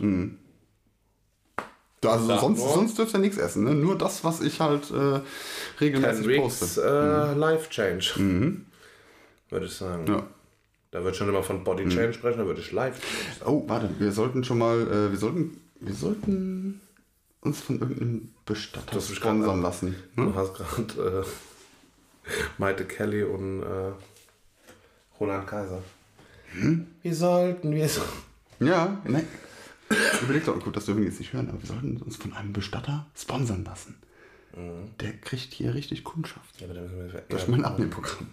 Da, also Sag sonst, nur. sonst dürft ihr nichts essen. Ne? Nur das, was ich halt äh, 10 regelmäßig Weeks poste. äh, Life Change. Würde ich sagen. Ja. Da wird schon immer von Body Change sprechen, da würde ich Life Change sagen. Oh, warte, wir sollten schon mal, äh, wir sollten, wir sollten uns von irgendeinem Bestatter sponsern lassen. Ne? Du hast gerade äh, Maite Kelly und äh, Roland Kaiser. Wie sollten wir so. Ja, nein. Überleg doch, gut, das dürfen wir jetzt nicht hören, aber wir sollten uns von einem Bestatter sponsern lassen. Der kriegt hier richtig Kundschaft. Ja, aber da müssen wir, Durch mein Abnehmprogramm.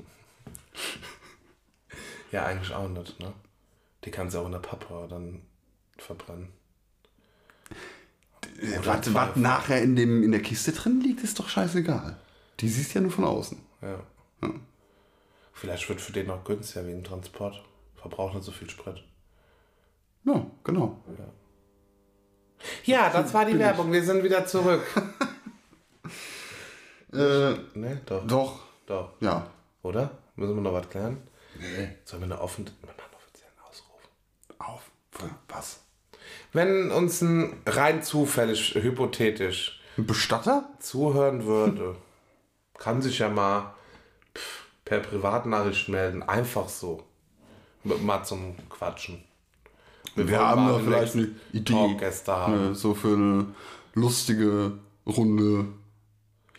ja, eigentlich auch nicht, ne? Die kannst du auch in der Pappe dann verbrennen. Was, was nachher in, dem, in der Kiste drin liegt, ist doch scheißegal. Die siehst ja nur von außen. Ja. Vielleicht wird für den auch günstiger wegen Transport. Verbraucht nicht so viel Sprit. Ja, genau. Ja, das war die Werbung. Wir sind wieder zurück. Äh, ne, doch. doch, Doch. ja. Oder? Müssen wir noch was klären? Nee. Sollen wir eine offen, wir machen einen offiziellen Ausruf. Auf. Für was? Wenn uns ein rein zufällig, hypothetisch Ein Bestatter? zuhören würde, kann sich ja mal per Privatnachricht melden. Einfach so. Mal zum Quatschen. Wir wollen haben da vielleicht eine Idee. Ne, so für eine lustige Runde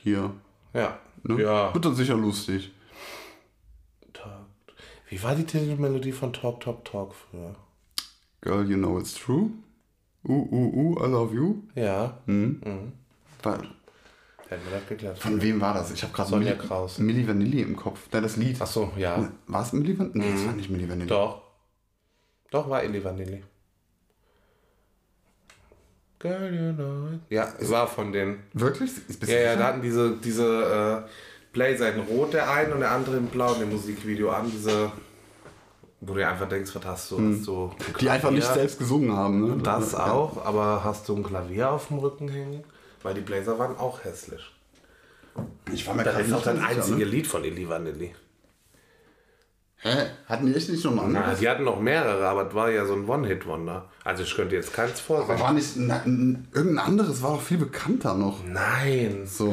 hier. Ja. Ne? Ja. Wird dann sicher lustig. Wie war die Titelmelodie von Talk, Talk, Talk früher? Girl, you know it's true. Uh, uh, uh, I love you. Ja. War, Hätten wir das geklärt. von wem war das? Ich habe gerade Sonja Milli, Kraus. Milli Vanilli im Kopf. Da das Lied. Ach so, ja. War es Milli Vanilli? Nee, es war nicht Milli Vanilli. Doch. Doch, war Illy Vanilli. Girl, you know. Ja, war von denen. Wirklich? Ja, ja, da hatten diese, diese äh, in Rot der eine und der andere in Blau in dem Musikvideo an. Diese, wo du einfach denkst, was hast du? Hast du ein Die einfach nicht selbst gesungen haben. Ne? Das Ja. auch, aber hast du ein Klavier auf dem Rücken hängen? Weil die Blazer waren auch hässlich. Ich war mir Das ist auch das einzige Ne? Lied von Illy Vanilli. Hä? Hatten die echt nicht noch ein Na, anderes? die hatten noch mehrere, aber es war ja so ein One-Hit-Wonder. Also ich könnte jetzt keins Aber vorsehen. war nicht na, irgendein anderes, war doch viel bekannter noch. Nein. So.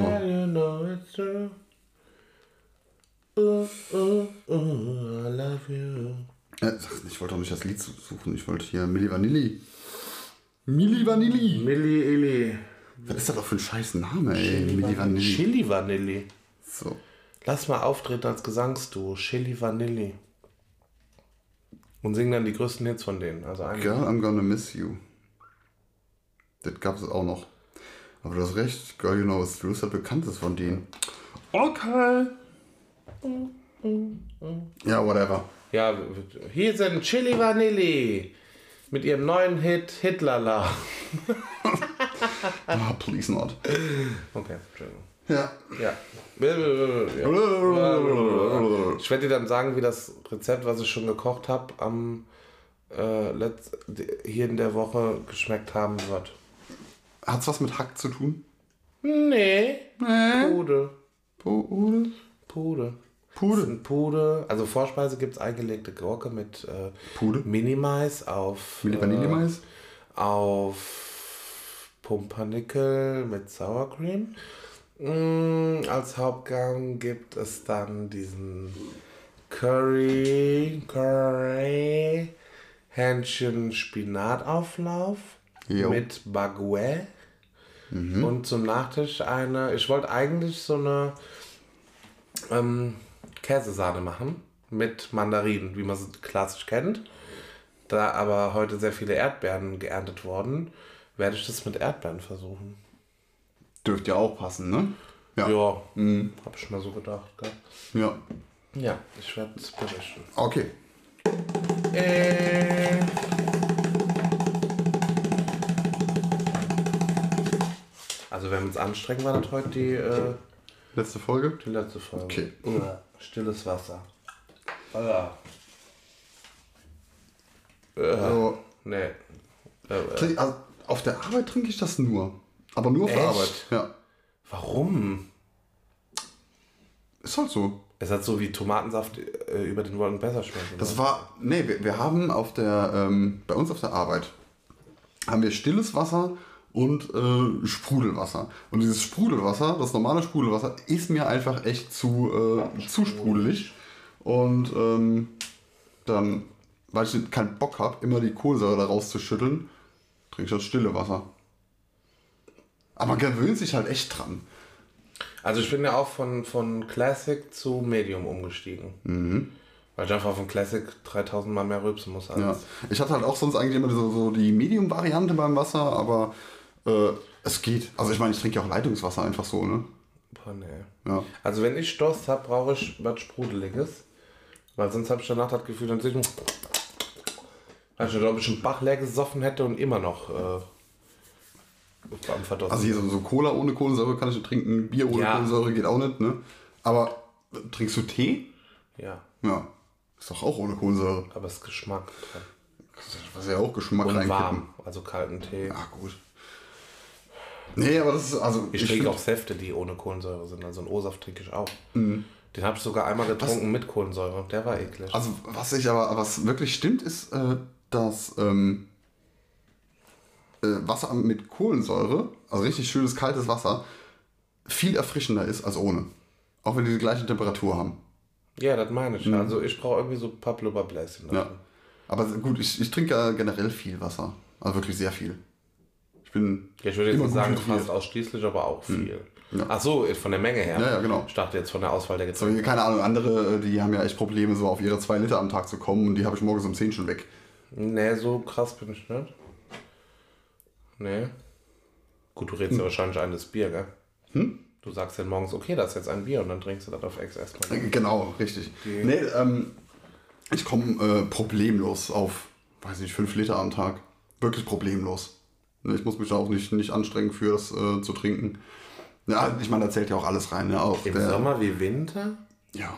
Uh, uh, uh, I love you. Ich wollte doch nicht das Lied suchen, ich wollte hier Milli Vanilli. Milli Vanilli. Milli Illy. Was ist das doch für ein scheiß Name, ey? Milli Vanilli. Chili Vanilli. So. Lass mal auftreten als Gesangsduo. Chili Vanilli. Und singen dann die größten Hits von denen. Also Girl, I'm gonna miss you. Das gab es auch noch. Aber du hast recht, Girl, you know it's true ist das bekanntes von denen. Okay. Ja, whatever. Ja, hier sind Chili Vanilli. Mit ihrem neuen Hit Hitlala. Ah, please not. Okay, Entschuldigung. Ja. Ja. Ich werde dir dann sagen, wie das Rezept, was ich schon gekocht habe, am äh, letzt, hier in der Woche geschmeckt haben wird. Hat's was mit Hack zu tun? Nee. Nee. Pude. Pude. Pude. Pude. Pude. Also Vorspeise gibt es eingelegte Gurke mit äh, Pude. Minimais auf. Milli Vanilli Mais? Äh, auf Pumpernickel mit Sour Cream. Mm, als Hauptgang gibt es dann diesen Curry, Curry, Hähnchen Spinatauflauf Jo. mit Baguette. Und zum Nachtisch eine, ich wollte eigentlich so eine ähm, Käsesahne machen mit Mandarinen, wie man sie klassisch kennt. Da aber heute sehr viele Erdbeeren geerntet wurden, werde ich das mit Erdbeeren versuchen. Dürfte ja auch passen, ne? Ja. Ja, habe ich mir so gedacht. Gell? Ja. Ja, ich werde es berichten. Okay. Äh, also wenn wir uns anstrengen, war das heute die, äh, Letzte Folge? die letzte Folge. Okay. Uah, stilles Wasser. Uah. So. Nee. Äh, äh, Trink- also, auf der Arbeit trinke ich das nur. Aber nur auf der? Arbeit. Ja. warum? Ist halt so. Es hat so wie Tomatensaft äh, über den Wolken besser schmecken. Das war, nee, wir, wir haben auf der, ähm, bei uns auf der Arbeit, haben wir stilles Wasser und äh, Sprudelwasser. Und dieses Sprudelwasser, das normale Sprudelwasser, ist mir einfach echt zu, äh, zu sprudelig. Und ähm, dann, weil ich keinen Bock habe, immer die Kohlensäure da rauszuschütteln, trinke ich das stille Wasser. Aber man gewöhnt sich halt echt dran. Also ich bin ja auch von, von Classic zu Medium umgestiegen. Mhm. Weil ich einfach von Classic 3000 Mal mehr rülpsen muss als. Ja. Ich hatte halt auch sonst eigentlich immer so, so die Medium-Variante beim Wasser, aber äh, es geht. Also ich meine, ich trinke ja auch Leitungswasser einfach so, ne? Boah, nee. Ja. Also wenn ich Durst habe, brauche ich was Sprudeliges. Weil sonst habe ich danach das Gefühl, sehe ich, als ob ich einen Bach leer gesoffen hätte und immer noch äh, am Verdursten. Also hier so, so Cola ohne Kohlensäure kann ich nicht trinken, Bier ohne Ja. Kohlensäure geht auch nicht, ne? Aber äh, trinkst du Tee? ja, Ja. Ist doch auch ohne Kohlensäure. aber es ist Geschmack. Was ja auch Geschmack Und reinkippen. warm, also kalten Tee. Ja, gut. Nee, aber das ist, also. Ich trinke find- auch Säfte, die ohne Kohlensäure sind. Also einen O-Saft trinke ich auch. Mhm. Den habe ich sogar einmal getrunken mit Kohlensäure. Der war eklig. Also, was ich aber, was wirklich stimmt, ist, äh, dass ähm, äh, Wasser mit Kohlensäure, also richtig schönes kaltes Wasser, viel erfrischender ist als ohne. Auch wenn die die gleiche Temperatur haben. ja, das meine ich. Also ich brauche irgendwie so ein paar Blubberbläschen. Mhm. Ja. Aber gut, ich, ich trinke ja generell viel Wasser. Also wirklich sehr viel. Ich bin. Ja, ich würde jetzt nicht sagen fast ausschließlich, aber auch viel. Ja. Ach so, von der Menge her. Ja, ja, genau. Ich dachte jetzt von der Auswahl der So, Getränke. keine Ahnung, andere, äh, die haben ja echt Probleme, so auf ihre zwei Liter am Tag zu kommen und die habe ich morgens um 10 schon weg. Nee, so krass bin ich nicht. Nee. Gut, du redest ja wahrscheinlich eines Bier, gell? Hm? Du sagst dann morgens, okay, das ist jetzt ein Bier und dann trinkst du das auf Ex erstmal. Äh, Genau, richtig. Nee, ähm, ich komme äh, problemlos auf, weiß nicht, 5 Liter am Tag. Wirklich problemlos. Ne, Ich muss mich da auch nicht, nicht anstrengen für das äh, zu trinken. Ja, ich meine, da zählt ja auch alles rein. Ne? Auch Im der, Sommer wie Winter? Ja.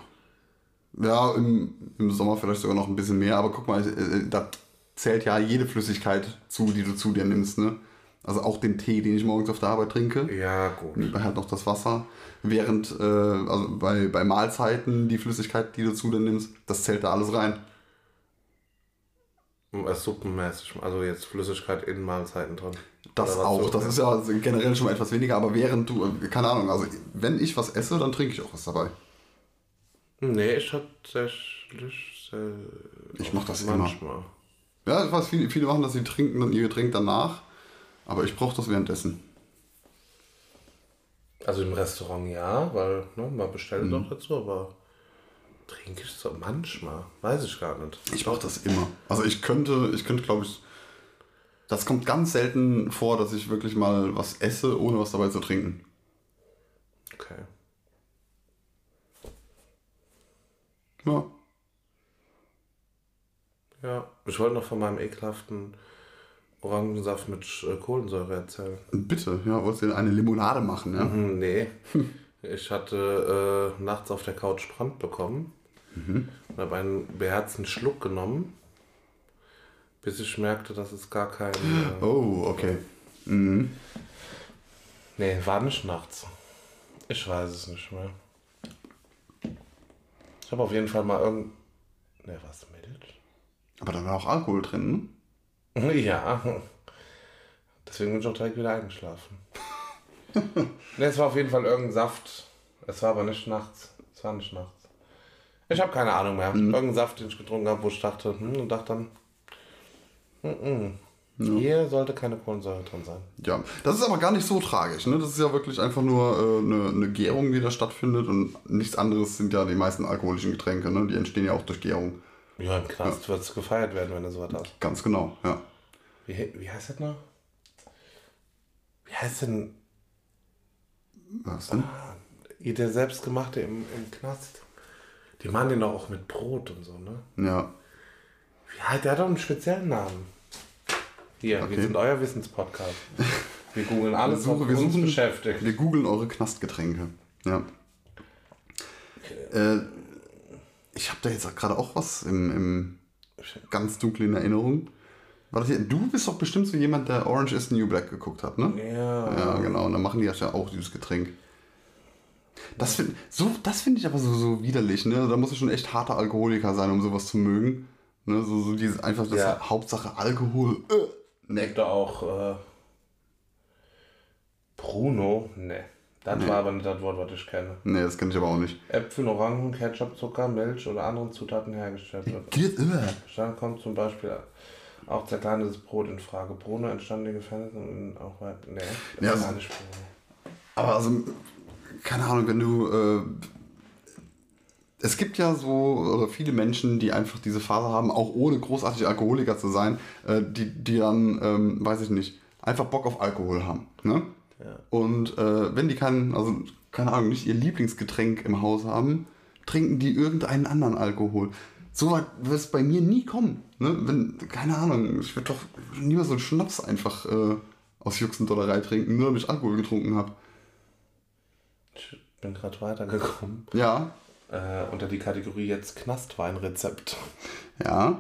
Ja, im, im Sommer vielleicht sogar noch ein bisschen mehr, aber guck mal, äh, da zählt ja jede Flüssigkeit zu, die du zu dir nimmst. Ne? Also auch den Tee, den ich morgens auf der Arbeit trinke. Ja, gut. Nebenbei halt noch das Wasser. Während, äh, also bei, bei Mahlzeiten, die Flüssigkeit, die du zu dir nimmst, das zählt da alles rein. Äh, Suppenmäßig, also jetzt Flüssigkeit in Mahlzeiten drin. Das auch. so- Das ist ja generell schon mal etwas weniger, aber während du, keine Ahnung, also wenn ich was esse, dann trinke ich auch was dabei. Nee, ich tatsächlich. Äh, Ich mach das immer. manchmal. Ja, ich weiß, viele, viele machen das, sie trinken dann ihr Getränk danach, aber ich brauche das währenddessen. Also im Restaurant ja, weil ne, man Mhm. bestellt doch dazu, aber trinke ich so manchmal. Weiß ich gar nicht. Ich mache das immer. Also ich könnte, ich könnte, glaube ich, das kommt ganz selten vor, dass ich wirklich mal was esse, ohne was dabei zu trinken. Okay. Ja. Ja, ich wollte noch von meinem ekelhaften Orangensaft mit äh, Kohlensäure erzählen. Bitte, ja, wolltest du denn eine Limonade machen, ja? Hm, nee. Ich hatte äh, nachts auf der Couch Brand bekommen und habe einen beherzten Schluck genommen, bis ich merkte, dass es gar kein. Äh, Oh, okay. Mhm. nee, war nicht nachts. Ich weiß es nicht mehr. Ich habe auf jeden Fall mal irgend. Ne, was Milch? Aber da war auch Alkohol drin, ne? Ja. Deswegen bin ich auch direkt wieder eingeschlafen. Ne, es war auf jeden Fall irgendein Saft. Es war aber nicht nachts. Es war nicht nachts. Ich habe keine Ahnung mehr. Irgendein Saft, den ich getrunken habe, wo ich dachte, hm, und dachte dann, hm, hm. hier sollte keine Kohlensäure drin sein. Ja, das ist aber gar nicht so tragisch, ne? Das ist ja wirklich einfach nur äh, eine, eine Gärung, die da stattfindet und nichts anderes sind ja die meisten alkoholischen Getränke, ne? Die entstehen ja auch durch Gärung. Ja, im Knast wird es gefeiert werden, wenn du sowas hast. Ganz genau, ja. Wie, wie heißt das noch? Wie heißt denn Was denn? ihr der selbstgemachte im, im Knast? Die machen den doch auch mit Brot und so, ne? Ja. Ja, der hat doch einen speziellen Namen. Hier, Okay. wir sind euer Wissenspodcast. Wir googeln alles, was wir uns suchen- beschäftigt. Wir googeln eure Knastgetränke. Ja. Äh, ich habe da jetzt gerade auch was im, im ganz dunklen Erinnerung. Du bist doch bestimmt so jemand, der Orange is the New Black geguckt hat, ne? Ja. Ja, genau. Und dann machen die das ja auch, dieses Getränk. Das finde so, das find ich aber so, so widerlich, ne? Da muss du schon echt harter Alkoholiker sein, um sowas zu mögen. Ne? So, so dieses einfach das Ja. Hauptsache Alkohol. Äh, ne. Da auch äh, Bruno? Ne. Das war aber nicht das Wort, was ich kenne. Nee, das kenne ich aber auch nicht. Äpfel, Orangen, Ketchup, Zucker, Milch oder anderen Zutaten hergestellt wird. Geht immer. Dann kommt zum Beispiel auch zerkleinertes Brot in Frage. Bruno entstand in Gefängnissen und auch weit. Ne, das Ja, ist so- gar nicht Bruno. Aber also, keine Ahnung, wenn du. Äh, es gibt ja so oder viele Menschen, die einfach diese Phase haben, auch ohne großartig Alkoholiker zu sein, äh, die, die dann, ähm, weiß ich nicht, einfach Bock auf Alkohol haben. Ne? Ja. Und äh, wenn die keinen, also keine Ahnung, nicht ihr Lieblingsgetränk im Haus haben, trinken die irgendeinen anderen Alkohol. So weit wird es bei mir nie kommen. Ne? Wenn, keine Ahnung, ich würde doch niemals so einen Schnaps einfach äh, aus Juxendollerei trinken, nur damit ich Alkohol getrunken habe. Ich bin gerade weitergekommen. Ja, Äh, unter die Kategorie jetzt Knastweinrezept. ja.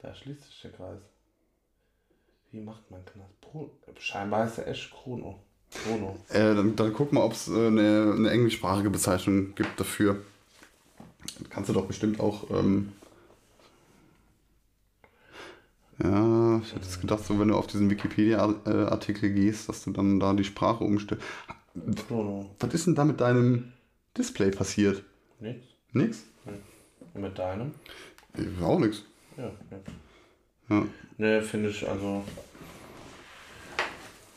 Da schließt sich der Kreis. Wie macht man Knast? Pro Scheinbar ist er echt Chrono. Chrono. Äh, dann, dann guck mal, ob es äh, eine, eine englischsprachige Bezeichnung gibt dafür. Kannst du doch bestimmt auch. Ähm ja, ich hätte jetzt gedacht, so wenn du auf diesen Wikipedia-Artikel gehst, dass du dann da die Sprache umstellst. Chrono. Was ist denn da mit deinem Display passiert? Nichts. Nix? Und mit deinem? Äh, Auch nix. Ja, nix. Ja. Ne, finde ich also.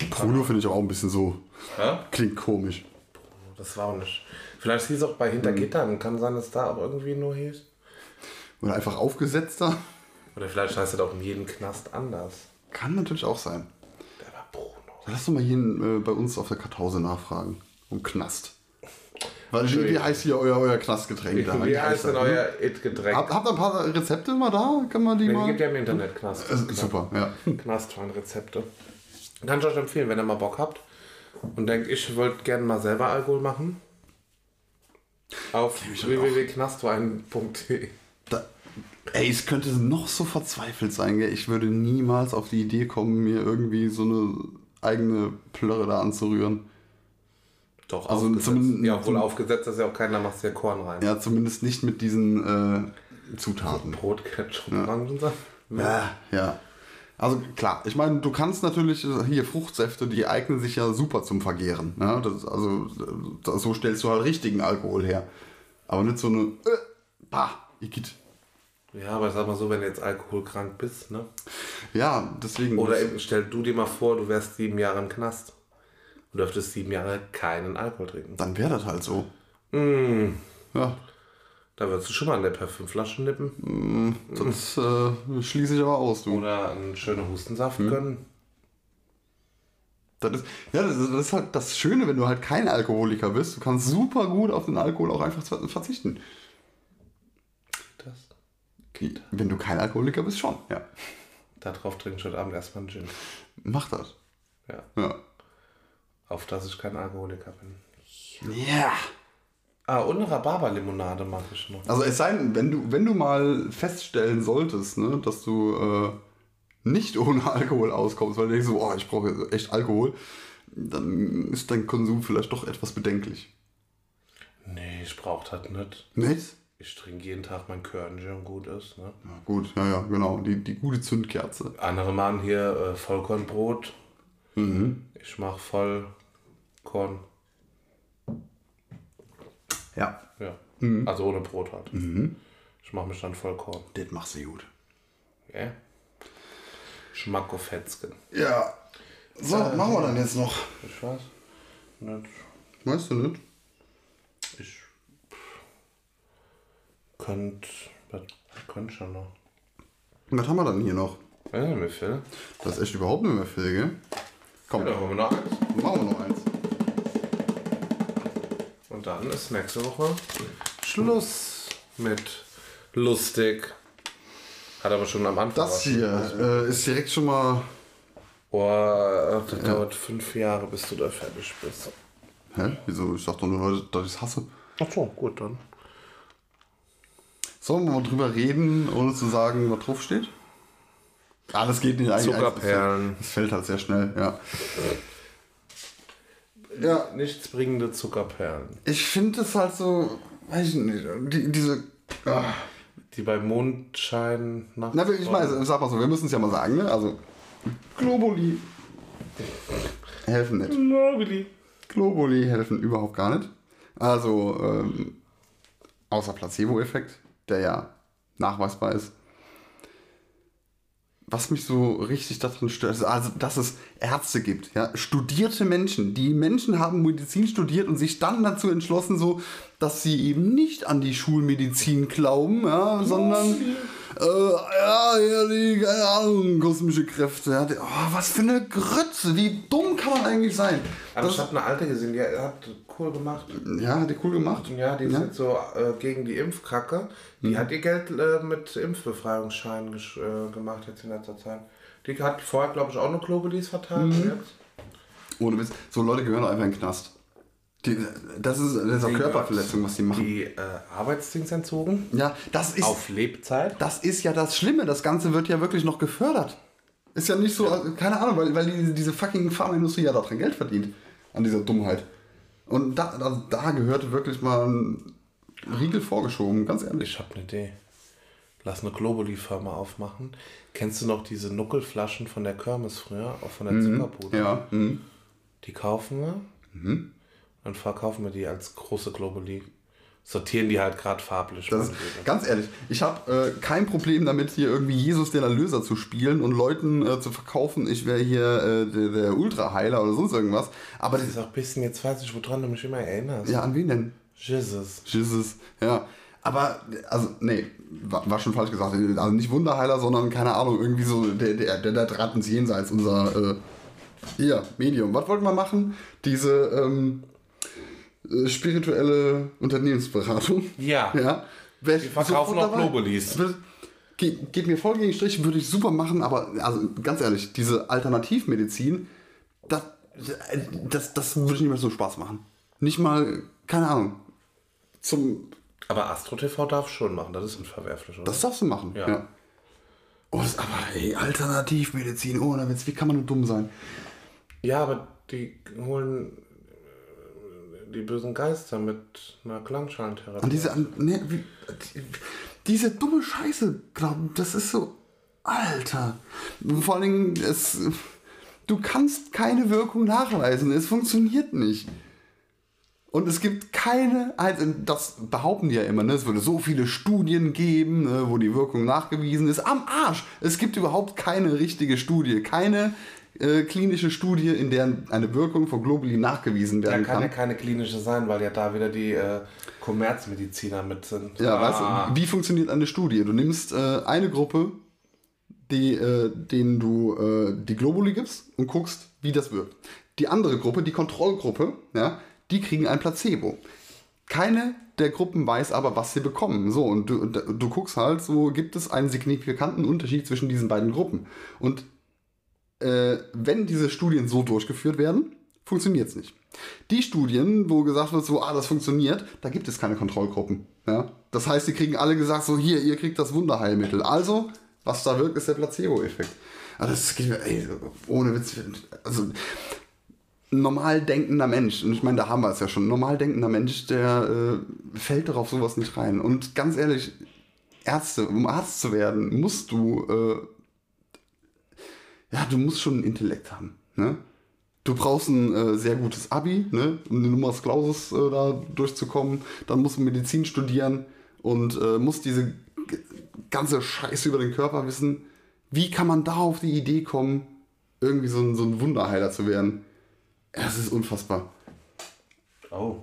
Bruno finde ich auch ein bisschen so. Hä? Klingt komisch. Das war auch nicht. Vielleicht hieß auch bei Hintergittern. Kann sein, dass da auch irgendwie nur hieß. Oder einfach aufgesetzter. Oder vielleicht heißt es auch in jedem Knast anders. Kann natürlich auch sein. Der war Bruno. Lass doch mal hier äh, bei uns auf der Kartause nachfragen. Um Knast. Weil, wie, heißt hier euer, euer Knastgetränk? da? Wie heißt denn das, euer ne? It-Getränk? Habt, ihr ein paar Rezepte mal da? Kann man die Nee, mal? gibt ja im Internet Knast. Äh, super, ja. Knastweinrezepte. Kann ich euch empfehlen, wenn ihr mal Bock habt und denkt, ich wollte gerne mal selber Alkohol machen. Auf www.knastwein.de. Ey, es könnte noch so verzweifelt sein, gell? Ich würde niemals auf die Idee kommen, mir irgendwie so eine eigene Plörre da anzurühren. Doch, Also aufgesetzt. zumindest- ja, wohl aufgesetzt, dass ja auch keiner macht ja Korn rein. Ja, zumindest nicht mit diesen äh, Zutaten. Brot, Ketchup, Orangensaft. Ja, ja. Also klar, ich meine, du kannst natürlich hier Fruchtsäfte, die eignen sich ja super zum Vergehren. Ja, das, also äh, so stellst du halt richtigen Alkohol her. Aber nicht so eine, äh, bah, Igitt. Ja, aber sag mal so, wenn du jetzt alkoholkrank bist, ne? Ja, deswegen. Oder eben, stell du dir mal vor, du wärst sieben Jahre im Knast. Du dürftest sieben Jahre keinen Alkohol trinken. dann wäre das halt so. Mm, Ja, da würdest du schon mal eine Parfümflasche nippen. das äh, schließe ich aber aus, du. Oder einen schönen Hustensaft gönnen. Das ist, ja, das ist, halt das Schöne, wenn du halt kein Alkoholiker bist. Du kannst super gut auf den Alkohol auch einfach ver- verzichten. Das. Wenn du kein Alkoholiker bist, schon. Ja. Darauf trinke ich heute Abend erstmal einen Gin. Mach das. Ja. Ja. Auf dass ich kein Alkoholiker bin. Ja. Ah, und Rhabarberlimonade mache ich noch. Also es sei denn, wenn du, wenn du mal feststellen solltest, ne, dass du äh, nicht ohne Alkohol auskommst, weil du denkst so, oh, ich brauche echt Alkohol, dann ist dein Konsum vielleicht doch etwas bedenklich. Nee, ich brauche das nicht. Nicht? Ich trinke jeden Tag mein Körnchen und gut ist. Ne? Ja, gut, ja, ja, genau. Die, die gute Zündkerze. Andere machen hier äh, Vollkornbrot. Mhm. Ich mache Vollkorn. Ja. Ja. Also ohne Brot halt. Ich mache mich dann Vollkorn. Das machst du gut. Ja. Schmackofetzgen. Ja. So, was machen wir dann jetzt noch? Ich weiß. Nicht. Weißt du nicht? Ich könnt. Was könnt schon noch? Was haben wir dann hier noch? Ja, mir fehlt. Das ist echt überhaupt nicht mehr viel, gell? Komm, Ja, wir noch eins. machen wir noch. Und dann ist nächste Woche Schluss mit lustig. Hat aber schon am Anfang. Das hier äh, ist direkt schon mal. Boah, das dauert fünf Jahre, bis du da fertig bist. Hä? Wieso? Ich dachte doch nur, dass ich es hasse. Ach so, gut dann. Sollen wir mal drüber reden, ohne zu sagen, was drauf steht? Ah, das geht nicht eigentlich. Zuckerperlen. Das fällt halt sehr schnell, ja. Ja, Nichtsbringende Zuckerperlen. ich finde es halt so, weiß ich nicht, die, diese. Ah. Die bei Mondschein nachts. Na, ich meine, sag mal so, wir müssen es ja mal sagen, ne? Also, Globuli helfen nicht. Globuli. Globuli helfen überhaupt gar nicht. Also, ähm, außer Placebo-Effekt, der ja nachweisbar ist. Was mich so richtig daran stört, also dass es Ärzte gibt, ja, studierte Menschen, die Menschen haben Medizin studiert und sich dann dazu entschlossen, so, dass sie eben nicht an die Schulmedizin glauben, ja, sondern äh, ja, ja, die, keine Ahnung, kosmische Kräfte. Ja, die, oh, was für eine Grütze, wie dumm kann man eigentlich sein? Aber Das- ich habe eine alte gesehen, die hat cool gemacht. ja, hat die cool gemacht. Ja, die ist Ja. jetzt so äh, gegen die Impfkacke. Die hat ihr Geld äh, mit Impfbefreiungsscheinen äh, gemacht jetzt in letzter Zeit. Die hat vorher, glaube ich, auch nur Globulis verteilt. Jetzt. Ohne Witz, so Leute gehören doch einfach in den Knast. Die, das ist, das ist auch Körperverletzung, was die machen. Die äh, Arbeitsdings entzogen. Ja, das ist, Auf Lebzeit. das ist ja das Schlimme. Das Ganze wird ja wirklich noch gefördert. Ist ja nicht so, also, keine Ahnung, weil, weil die, diese fucking Pharmaindustrie ja daran Geld verdient. An dieser Dummheit. Und da, da, da gehört wirklich mal ein Riegel vorgeschoben, ganz ehrlich. Ich habe eine Idee. Lass eine Globuli-Firma aufmachen. Kennst du noch diese Nuckelflaschen von der Kirmes früher? Auch von der Zuckerbude? Ja, mhm. Die kaufen wir. Dann verkaufen wir die als große Globuli. Sortieren die halt gerade farblich. Das ist, ganz ehrlich, ich habe äh, kein Problem damit, hier irgendwie Jesus der Erlöser zu spielen und Leuten äh, zu verkaufen, ich wäre hier äh, der, der Ultraheiler oder sonst irgendwas. Aber das das, ist auch ein bisschen, jetzt weiß ich, woran du mich immer erinnerst. ja, an wen denn? Jesus. Jesus, ja. Aber, also, nee, war, war schon falsch gesagt. Also nicht Wunderheiler, sondern, keine Ahnung, irgendwie so der, der, der, der Draht ins Jenseits, unser, äh, hier, Medium. Was wollten wir machen? Diese, ähm, äh, spirituelle Unternehmensberatung. Ja. Ja. Wir verkaufen auch Globulis. Geht, geht mir voll gegen den Strich, würde ich super machen, aber also ganz ehrlich, diese Alternativmedizin, das, das, das würde nicht mehr so Spaß machen. Nicht mal, keine Ahnung, zum, Aber Astro TV darf schon machen, das ist unverwerflich, oder? das darfst du machen. Ja. Ja. Oh, aber ey, Alternativmedizin, ohne Witz, wie kann man nur dumm sein? ja, aber die holen äh, die bösen Geister mit einer Klangschalentherapie. Und diese, ne, diese dumme Scheiße, glaub, das ist so, Alter. Vor allen Dingen, es, du kannst keine Wirkung nachweisen, es funktioniert nicht. Und es gibt keine, also das behaupten die ja immer, ne? es würde so viele Studien geben, ne, wo die Wirkung nachgewiesen ist. Am Arsch! Es gibt überhaupt keine richtige Studie, keine äh, klinische Studie, in der eine Wirkung von Globuli nachgewiesen werden kann kann. ja keine klinische sein, weil ja da wieder die äh, Kommerzmediziner mit sind. Ja, Ah. weißt du, wie funktioniert eine Studie? Du nimmst äh, eine Gruppe, die, äh, denen du äh, die Globuli gibst und guckst, wie das wirkt. Die andere Gruppe, die Kontrollgruppe, ja, die kriegen ein Placebo. Keine der Gruppen weiß aber, was sie bekommen. So, und du, du guckst halt, so gibt es einen signifikanten Unterschied zwischen diesen beiden Gruppen. Und äh, wenn diese Studien so durchgeführt werden, funktioniert es nicht. Die Studien, wo gesagt wird, so, ah, das funktioniert, da gibt es keine Kontrollgruppen. Ja? Das heißt, die kriegen alle gesagt, so, hier, ihr kriegt das Wunderheilmittel. Also, was da wirkt, ist der Placebo-Effekt. Also, das geht mir, ey, ohne Witz. Also, normal denkender Mensch, und ich meine, da haben wir es ja schon, normal denkender Mensch, der äh, fällt doch auf sowas nicht rein. Und ganz ehrlich, Ärzte, um Arzt zu werden, musst du äh, ja, du musst schon einen Intellekt haben. Ne? Du brauchst ein äh, sehr gutes Abi, ne? um den Numerus Clausus äh, da durchzukommen. Dann musst du Medizin studieren und äh, musst diese ganze Scheiße über den Körper wissen. Wie kann man da auf die Idee kommen, irgendwie so ein, so ein Wunderheiler zu werden? Das ist unfassbar. Oh,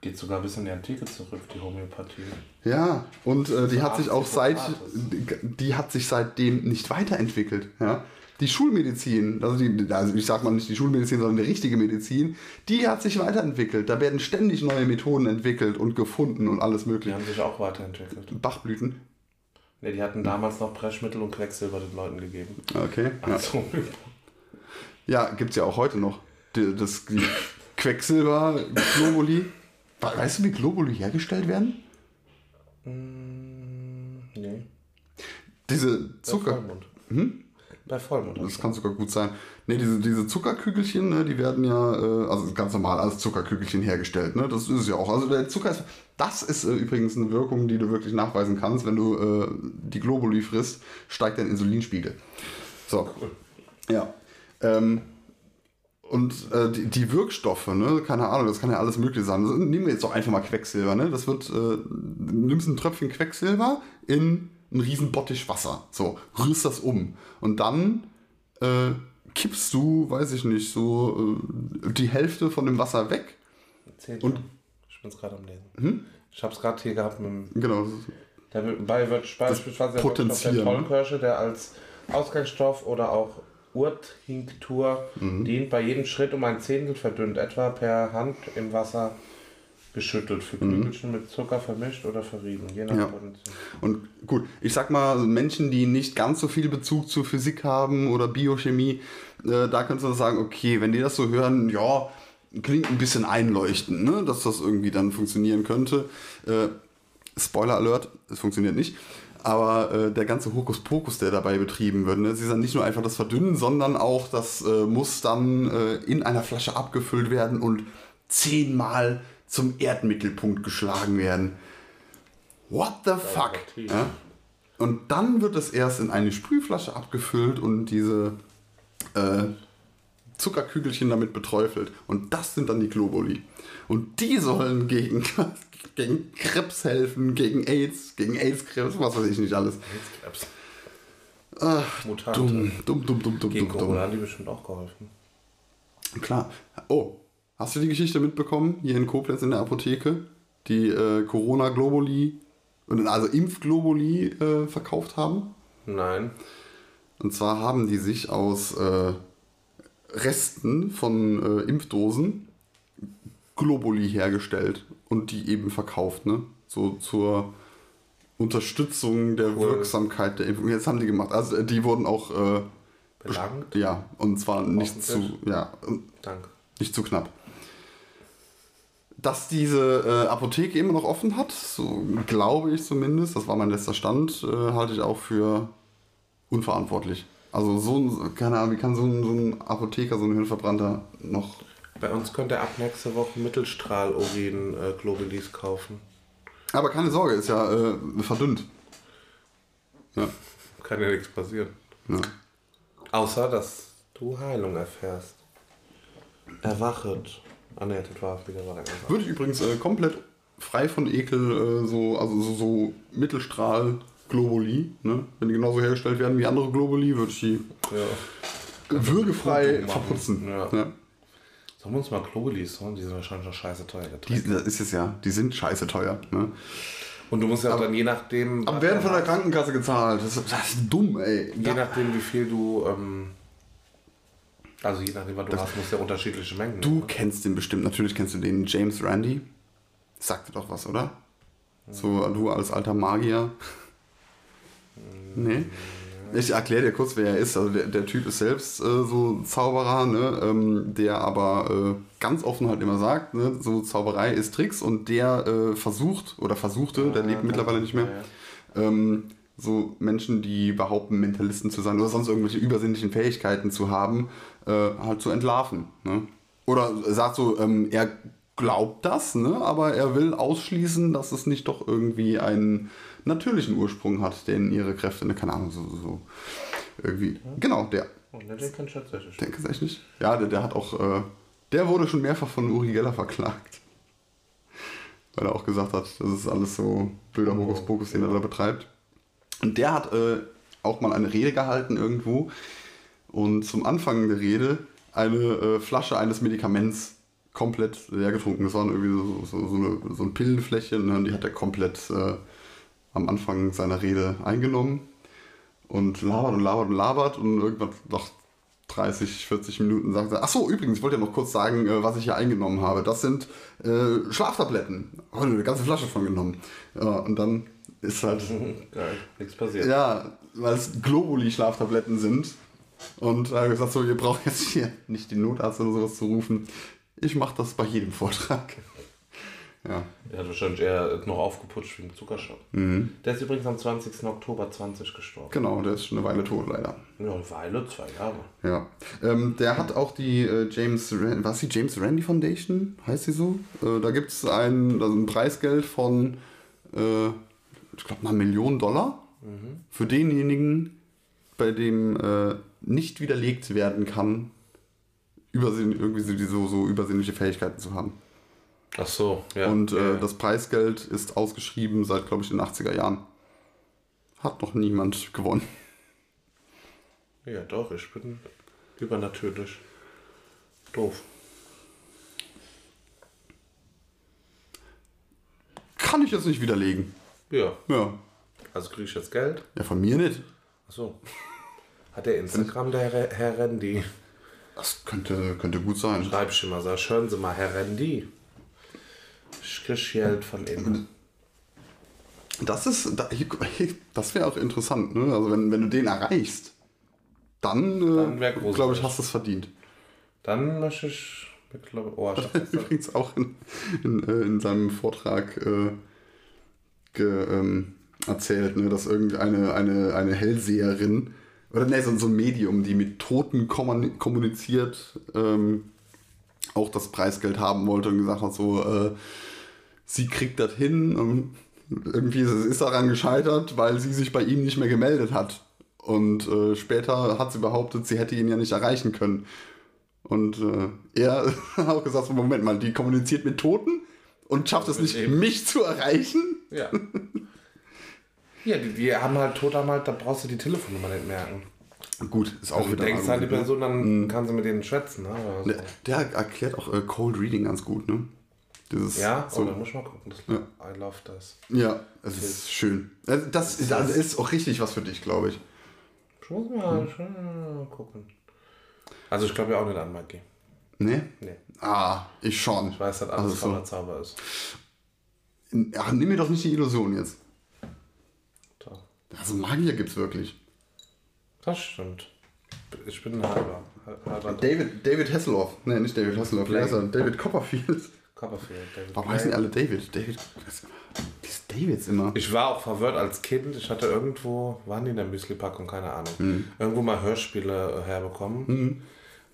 geht sogar bis in die Antike zurück, die Homöopathie. Ja, und äh, die hat sich auch seit, die, die hat sich seitdem nicht weiterentwickelt. Ja? Die Schulmedizin, also, die, also ich sag mal nicht die Schulmedizin, sondern die richtige Medizin, die hat sich weiterentwickelt. Da werden ständig neue Methoden entwickelt und gefunden und alles Die mögliche. haben sich auch weiterentwickelt. Bachblüten. Ne, die hatten damals noch Brechmittel und Quecksilber den Leuten gegeben. Okay. Ja, Also, ja gibt es ja auch heute noch. Die, das die Quecksilber, Globuli. We- Weißt du, wie Globuli hergestellt werden? nee. Diese Bei Zucker. Hm? Bei Vollmond. Das kann sogar gut sein. Ne, diese, diese Zuckerkügelchen, ne, die werden ja, äh, also ganz normal als Zuckerkügelchen hergestellt. Ne? Das ist es ja auch. Also der Zucker ist, das ist äh, übrigens eine Wirkung, die du wirklich nachweisen kannst. Wenn du äh, die Globuli frisst, steigt dein Insulinspiegel. So. Ja. Ähm, und äh, die, die Wirkstoffe, ne, keine Ahnung, das kann ja alles mögliche sein. Also, nehmen wir jetzt doch einfach mal Quecksilber, ne? Das wird, äh, du nimmst ein Tröpfchen Quecksilber in einen riesen Bottich Wasser. So, rührst das um. Und dann äh, kippst du, weiß ich nicht, so äh, die Hälfte von dem Wasser weg. Zählt Und- ich bin es gerade am Lesen. Ich habe es gerade hier gehabt mit dem Genau. Dabei wird beispielsweise der ne? Tollkirsche, der als Ausgangsstoff oder auch Urtinktur Mhm. dient, bei jedem Schritt um ein Zehntel verdünnt, etwa per Hand im Wasser geschüttelt, für Kügelchen mit Zucker vermischt oder verrieben, je nach Mhm. Ja. Potenzial. Und gut, ich sag mal, Menschen, die nicht ganz so viel Bezug zur Physik haben oder Biochemie, äh, da könntest du sagen, okay, wenn die das so hören, ja, klingt ein bisschen einleuchtend, ne? dass das irgendwie dann funktionieren könnte. Äh, Spoiler Alert, es funktioniert nicht. Aber äh, der ganze Hokuspokus, der dabei betrieben wird, ne? es ist dann nicht nur einfach das Verdünnen, sondern auch das äh, muss dann äh, in einer Flasche abgefüllt werden und zehnmal zum Erdmittelpunkt geschlagen werden. What the fuck? Ja? Und dann wird es erst in eine Sprühflasche abgefüllt und diese äh, Zuckerkügelchen damit beträufelt. Und das sind dann die Globuli. Und die sollen gegen, gegen Krebs helfen, gegen AIDS, gegen AIDS-Krebs, was weiß ich nicht alles. Krebs. Ach, Mutante. dumm, dumm, dumm, dumm, dumm, Gegen dumm, Corona dumm. haben die bestimmt auch geholfen. Klar. Oh, hast du die Geschichte mitbekommen? Hier in Koblenz in der Apotheke? Die äh, Corona-Globuli, also Impf-Globuli äh, verkauft haben? Nein. Und zwar haben die sich aus äh, Resten von äh, Impfdosen Globuli hergestellt und die eben verkauft, ne? So zur Unterstützung der Cool. Wirksamkeit der Impfung. Jetzt haben die gemacht. Also äh, die wurden auch äh, Belangt? ja, und zwar nicht zu, ja, Danke. nicht zu knapp. Dass diese äh, Apotheke immer noch offen hat, so glaube ich zumindest, das war mein letzter Stand, äh, halte ich auch für unverantwortlich. Also so ein, keine Ahnung, wie kann so ein, so ein Apotheker, so ein Hirnverbrannter noch... Bei uns könnt ihr ab nächste Woche Mittelstrahl-Urin äh, Globulis kaufen. Aber keine Sorge, ist ja äh, verdünnt. Ja, Kann ja nichts passieren. ja. Außer, dass du Heilung erfährst. Erwachet. Ah ne, das war wieder was anderes. Würde ich übrigens äh, komplett frei von Ekel, äh, so, also so, so Mittelstrahl Globuli, ne? wenn die genauso hergestellt werden wie andere Globuli, würde ich die Ja. würgefrei verputzen. Ja. Ja. Sollen wir uns mal Globulis holen? Die sind wahrscheinlich noch scheiße teuer. Die, das ist es ja, die sind scheiße teuer. Ne? Und du musst ja auch dann je nachdem. Aber werden von der Krankenkasse gezahlt. Das ist, das ist dumm, ey. Je nachdem, wie viel du. Ähm, also je nachdem, was du hast, musst du ja unterschiedliche Mengen. Du ne? kennst den bestimmt, natürlich kennst du den James Randy. Sagt dir doch was, oder? So, du als alter Magier. Nee. Ich erkläre dir kurz, wer er ist. Also der, der Typ ist selbst äh, so Zauberer, ne? ähm, der aber äh, ganz offen halt immer sagt, ne? so Zauberei ist Tricks und der äh, versucht oder versuchte, der lebt mittlerweile nicht mehr, Ja, ja. ähm, so Menschen, die behaupten, Mentalisten zu sein oder sonst irgendwelche übersinnlichen Fähigkeiten zu haben, äh, halt zu entlarven. Ne? Oder sagt so, ähm, er glaubt das, ne? aber er will ausschließen, dass es nicht doch irgendwie einen natürlichen Ursprung hat, den ihre Kräfte, ne, keine Ahnung, so, so so irgendwie. Genau, der. Oh, ne, den tatsächlich. Nicht. Ja, der, der hat auch, äh, der wurde schon mehrfach von Uri Geller verklagt. Weil er auch gesagt hat, das ist alles so blöder Hokuspokus, den er da betreibt. Und der hat äh, auch mal eine Rede gehalten irgendwo und zum Anfang der Rede eine äh, Flasche eines Medikaments komplett leer getrunken. Das war irgendwie so, so, so, eine, so ein Pillenfläschchen ne? und die hat er komplett äh, am Anfang seiner Rede eingenommen und labert und labert und labert und irgendwann nach 30, 40 Minuten sagt er, ach so, übrigens, ich wollte ja noch kurz sagen, äh, was ich hier eingenommen habe. Das sind äh, Schlaftabletten. Oh, eine ganze Flasche von genommen. Ja, und dann ist halt, Geil, nichts passiert. ja, weil es Globuli-Schlaftabletten sind. Und er hat gesagt, so, ihr braucht jetzt hier nicht den Notarzt oder sowas zu rufen. Ich mache das bei jedem Vortrag. Ja. Er hat wahrscheinlich eher noch aufgeputscht wegen Zuckerschock. Mhm. Der ist übrigens am 20. Oktober 20 gestorben. Genau, der ist schon eine Weile tot, leider. Ja, eine Weile, zwei Jahre. Ja. Ähm, der hat auch die äh, James, Ran was die James Randy Foundation, heißt sie so? Äh, da gibt es ein, also ein Preisgeld von, äh, ich glaube, einer Million Dollar für denjenigen, bei dem äh, nicht widerlegt werden kann, übersinn, irgendwie so, so, so übersinnliche Fähigkeiten zu haben. Ach so, ja. Und äh, ja. das Preisgeld ist ausgeschrieben seit, glaube ich, den 80er Jahren. Hat noch niemand gewonnen. Ja, doch, ich bin übernatürlich. Doof. Kann ich jetzt nicht widerlegen. Ja. Ja. Also kriege ich jetzt Geld? Ja, von mir nicht. Achso. Hat der Instagram, der Herr, Herr Rendi? Das könnte, könnte gut sein. Schreib ich immer, sag, hören Sie mal, Herr Rendi. Ich krieg Geld von Ihnen. Das ist, da- das wäre auch interessant, ne? Also wenn, wenn du den erreichst, dann, Dann äh, großartig. glaube ich, hast du es verdient. Dann möchte ich, ich glaube, oh, ich das Übrigens auch in, in, äh, in seinem Vortrag äh, ge, ähm, erzählt, ne, dass irgendeine eine, eine Hellseherin oder ne, so, so ein Medium, die mit Toten kommun- kommuniziert, ähm, auch das Preisgeld haben wollte und gesagt hat, so, äh, sie kriegt das hin und irgendwie ist es ist daran gescheitert, weil sie sich bei ihm nicht mehr gemeldet hat. Und äh, später hat sie behauptet, sie hätte ihn ja nicht erreichen können. Und äh, er hat auch gesagt, so, Moment mal, die kommuniziert mit Toten und schafft es nicht, Eben. mich zu erreichen? Ja. Ja, die, die haben halt tot haben halt, da brauchst du die Telefonnummer nicht merken. Gut, ist auch Also du wieder ein denkst halt die ne? Person, dann kann sie mit denen schwätzen. Ne? oder so. Der, erklärt auch äh, Cold Reading ganz gut, ne? Dieses, Ja, so, oh, dann muss ich mal gucken. Das, I love das. ja, es ist schön. Also Das, ist, das ist auch richtig was für dich, glaube ich. Ich muss mal, schon mal gucken. Also ich glaube ja auch nicht an Magie. Ne? Nee. Ah, ich schon. Ich weiß, dass Also alles so. voller Zauber ist. Ach, nimm mir doch nicht die Illusion jetzt. So. Also Magier gibt's wirklich. Das stimmt. Ich bin ein halber. halber David, David Hasselhoff. Ne, nicht David Hasselhoff. Wie heißt er? David Copperfield. Copperfield. David Warum heißen die alle David? David. Diese Davids immer. Ich war auch verwirrt als Kind. Ich hatte irgendwo, waren die in der Müsli-Packung, keine Ahnung, Mhm. irgendwo mal Hörspiele äh, herbekommen.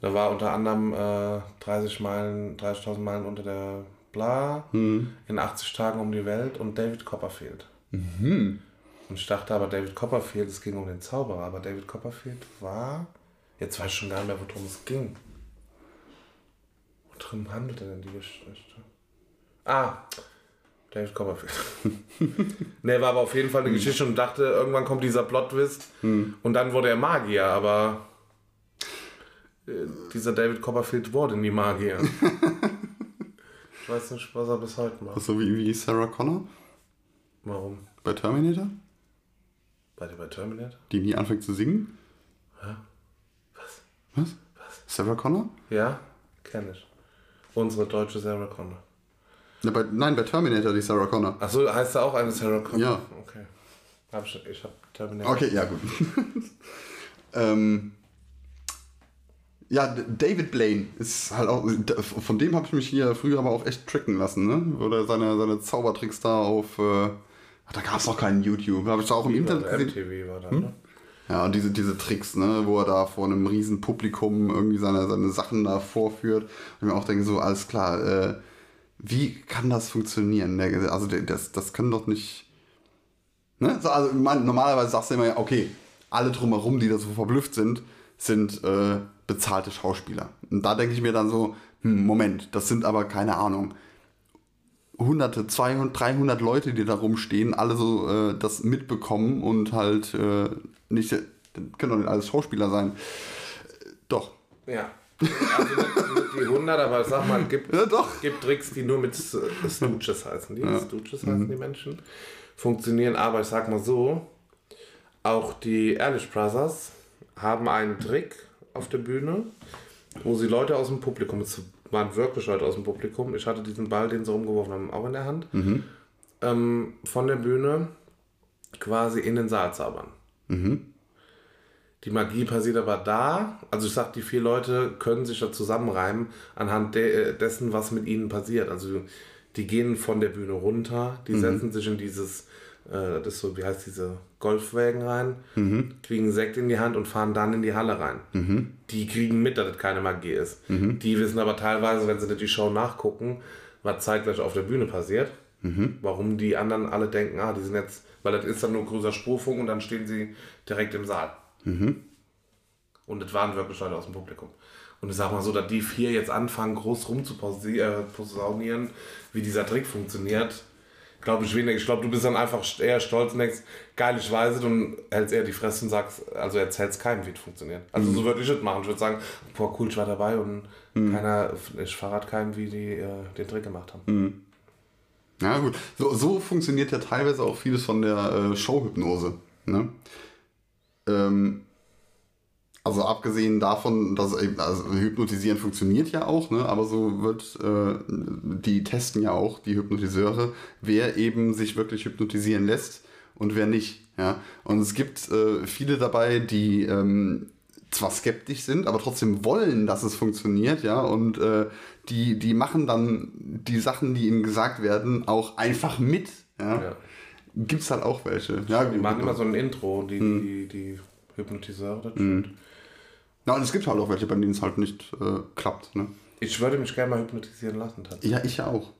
Da war unter anderem äh, 30 Meilen, 30.000 Meilen unter der Bla, Mhm. in 80 Tagen um die Welt und David Copperfield. Mhm. Und ich dachte aber, David Copperfield, es ging um den Zauberer, aber David Copperfield war, jetzt weiß ich schon gar nicht mehr, worum es ging. Worum handelte denn die Geschichte? Ah, David Copperfield. ne, war aber auf jeden Fall eine Geschichte und dachte, irgendwann kommt dieser Plot-Twist und dann wurde er Magier, aber äh, dieser David Copperfield wurde nie Magier. ich weiß nicht, was er bis heute macht. So wie, wie Sarah Connor Warum? bei Terminator, Bei dir bei Terminator? die nie anfängt zu singen. Was? Was? Sarah Connor? Ja, kenne ich. Unsere deutsche Sarah Connor. Ja, bei, nein, bei Terminator die Sarah Connor. Achso, heißt da auch eine Sarah Connor? Ja. Okay. Hab ich ich hab Terminator. Okay, ja gut. ähm, ja, David Blaine ist halt auch, von dem habe ich mich hier früher aber auch echt tricken lassen, ne? Oder seine, seine Zaubertricks da auf, äh, da gab es noch keinen YouTube, habe ich da auch im Internet Oder gesehen. MTV war da, Hm? ne? Ja, und diese, diese Tricks, ne, wo er da vor einem riesen Publikum irgendwie seine, seine Sachen da vorführt. Und ich mir auch denke, so, alles klar, äh, wie kann das funktionieren? Ne? Also das, das können doch nicht. Ne? So, also man, normalerweise sagst du immer, ja, okay, alle drumherum, die da so verblüfft sind, sind äh, bezahlte Schauspieler. Und da denke ich mir dann so, hm, Moment, das sind aber keine Ahnung. Hunderte, 200, 300 Leute, die da rumstehen, alle so äh, das mitbekommen und halt äh, nicht, können doch nicht alles Schauspieler sein. Äh, Doch. Ja. Also die 100, aber sag mal, gibt, Ja, doch. gibt Tricks, die nur mit Stooges heißen. Die Stooges Mhm. heißen die Menschen. Funktionieren, aber ich sag mal so, auch die Ehrlich Brothers haben einen Trick auf der Bühne, wo sie Leute aus dem Publikum, waren wirklich Leute aus dem Publikum, ich hatte diesen Ball, den sie rumgeworfen haben, auch in der Hand, ähm, von der Bühne quasi in den Saal zaubern. Die Magie passiert aber da, also ich sag, die vier Leute können sich da zusammenreimen anhand de äh, dessen, was mit ihnen passiert. Also die gehen von der Bühne runter, die setzen sich in dieses, äh, das ist so, wie heißt diese Golfwägen rein, kriegen Sekt in die Hand und fahren dann in die Halle rein. Die kriegen mit, dass das keine Magie ist. Die wissen aber teilweise, wenn sie nicht die Show nachgucken, was zeitgleich auf der Bühne passiert. Warum die anderen alle denken, ah, die sind jetzt, weil das ist dann nur größer Spurfunk und dann stehen sie direkt im Saal. Und es waren wirklich Leute aus dem Publikum. Und ich sag mal so, dass die vier jetzt anfangen, groß rumzuposaunieren, wie dieser Trick funktioniert, Glaube ich weniger. Ich glaube, du bist dann einfach eher stolz und denkst, geil, ich weiß es und hältst eher die Fresse und sagst, also erzählst keinem, wie es funktioniert. Also so würde ich es machen. Ich würde sagen, boah, cool, ich war dabei und keiner, ich verrate keinem, wie die äh, den Trick gemacht haben. Ja, gut. So, so funktioniert ja teilweise auch vieles von der äh, Showhypnose. Ne? Ähm, also abgesehen davon, dass eben, also Hypnotisieren funktioniert ja auch, ne? aber so wird, äh, die testen ja auch, die Hypnotiseure, wer eben sich wirklich hypnotisieren lässt und wer nicht. Ja? Und es gibt äh, viele dabei, die ähm, zwar skeptisch sind, aber trotzdem wollen, dass es funktioniert, ja, und äh, die, die machen dann die Sachen, die ihnen gesagt werden, auch einfach mit. Ja? Ja. Gibt es halt auch welche. Ja, Die machen immer so ein Intro, die, die, die Hypnotiseure. Das stimmt. Ja, und es gibt halt auch welche, bei denen es halt nicht äh, klappt. Ne? Ich würde mich gerne mal hypnotisieren lassen. tatsächlich. Ja, ich ja auch.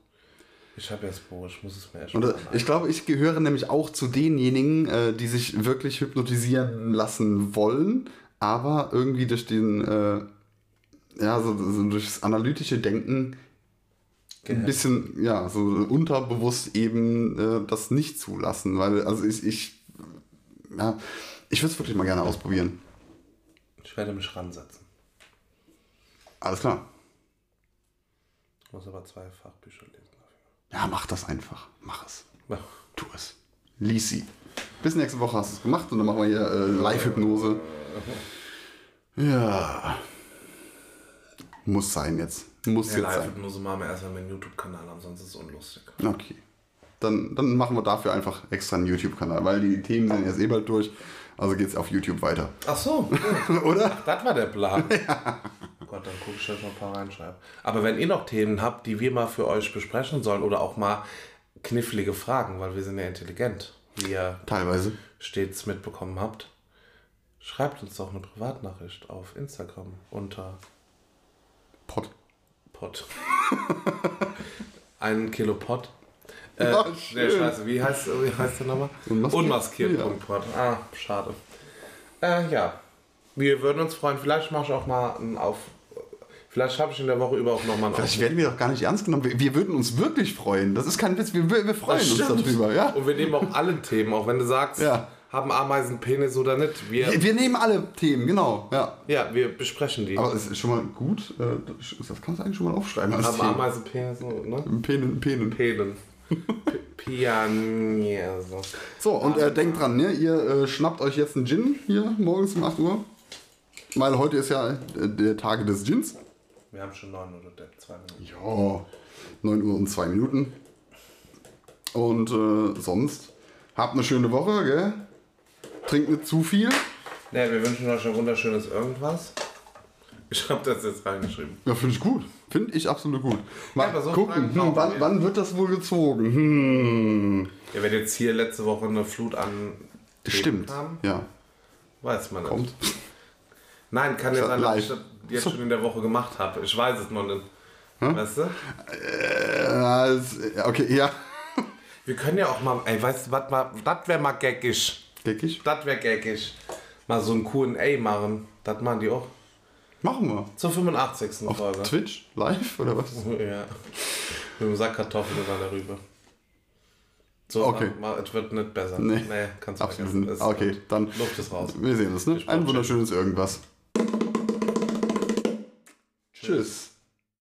Ich habe jetzt Bo, ich muss es mir erst Und äh, ich glaube, ich gehöre nämlich auch zu denjenigen, äh, die sich wirklich hypnotisieren lassen wollen, aber irgendwie durch den, äh, ja, so, so durch das analytische Denken ein bisschen, ja, so unterbewusst eben äh, das nicht zulassen, weil, also ich, ich ja, ich würde es wirklich mal gerne ausprobieren. Ich werde mich ransetzen. Alles klar. Ich muss aber zwei Fachbücher lesen Ja, mach das einfach. Mach es. dafür. Tu es. Lies sie. Bis nächste Woche hast du es gemacht und dann machen wir hier äh, Live-Hypnose. Ja. Muss sein jetzt. Muss Ja, jetzt sein. Live-Hypnose machen wir erstmal meinen YouTube-Kanal an, sonst ist es unlustig. Okay. Dann, dann machen wir dafür einfach extra einen YouTube-Kanal, weil die Themen sind jetzt eh bald durch. Also geht's auf YouTube weiter. Ach so, cool. Oder? das war der Plan. Gott, dann gucke ich, dass ich noch ein paar reinschreibe. Aber wenn ihr noch Themen habt, die wir mal für euch besprechen sollen oder auch mal knifflige Fragen, weil wir sind ja intelligent, wie ihr Teilweise. stets mitbekommen habt, schreibt uns doch eine Privatnachricht auf Instagram unter Pot. Pot. Ein Kilo Pot. Äh, Ja, nee, scheiße, wie heißt, wie heißt der nochmal? Unmaskiert. Unmaskiert. Punkt Pot. Ah, schade. Äh, ja. Wir würden uns freuen. Vielleicht mache ich auch mal einen auf. Vielleicht habe ich in der Woche über auch nochmal einen Vielleicht werden wir doch gar nicht ernst genommen. Wir, wir würden uns wirklich freuen. Das ist kein Witz. Wir, wir freuen uns darüber. Ja? Und wir nehmen auch alle Themen, auch wenn du sagst, Ja. haben Ameisen Penis oder nicht. Wir, Wir, nehmen alle Themen, genau. Ja. ja, wir besprechen die. Aber es ist schon mal gut. äh, Das kannst du eigentlich schon mal aufschreiben. Haben. Ameisen Penis, ne? Penen, Penen. Penen. Pianier. So, und äh, denkt dran, ne? ihr äh, schnappt euch jetzt einen Gin hier morgens um 8 Uhr. Weil heute ist ja äh, der Tage des Gins. Wir haben schon neun oder zwei Minuten. Ja, 9 Uhr und 2 Minuten. Und äh, sonst habt eine schöne Woche, gell? Trinkt nicht zu viel. Ne, wir wünschen euch ein wunderschönes Irgendwas. Ich habe das jetzt reingeschrieben. Ja, finde ich gut. Finde ich absolut gut. Mal Ja, so gucken, hm, wann, wann wird das wohl gezogen? Hm. Ja, wenn jetzt hier letzte Woche eine Flut an Stimmt. kam, Ja, weiß man nicht. kommt. Nein, kann ja Ja, sein, dass ich das jetzt schon in der Woche gemacht habe. Ich weiß es noch nicht. Weißt du? Äh, okay, ja. Wir können ja auch mal, ey, weißt du, das wäre mal gaggig. Geckig. Das wäre gaggig. Mal so ein Q&A machen. Das machen die auch. Machen wir. Zur 85. Auf Folge. Twitch? Live oder was? Ja. Mit dem Sack Kartoffeln oder Rübe. So, Okay. mal, es wird nicht besser. Nee, kannst du Absolut vergessen. Okay, dann Luft ist raus. wir sehen uns, ne? Ein wunderschönes Irgendwas. Tschüss.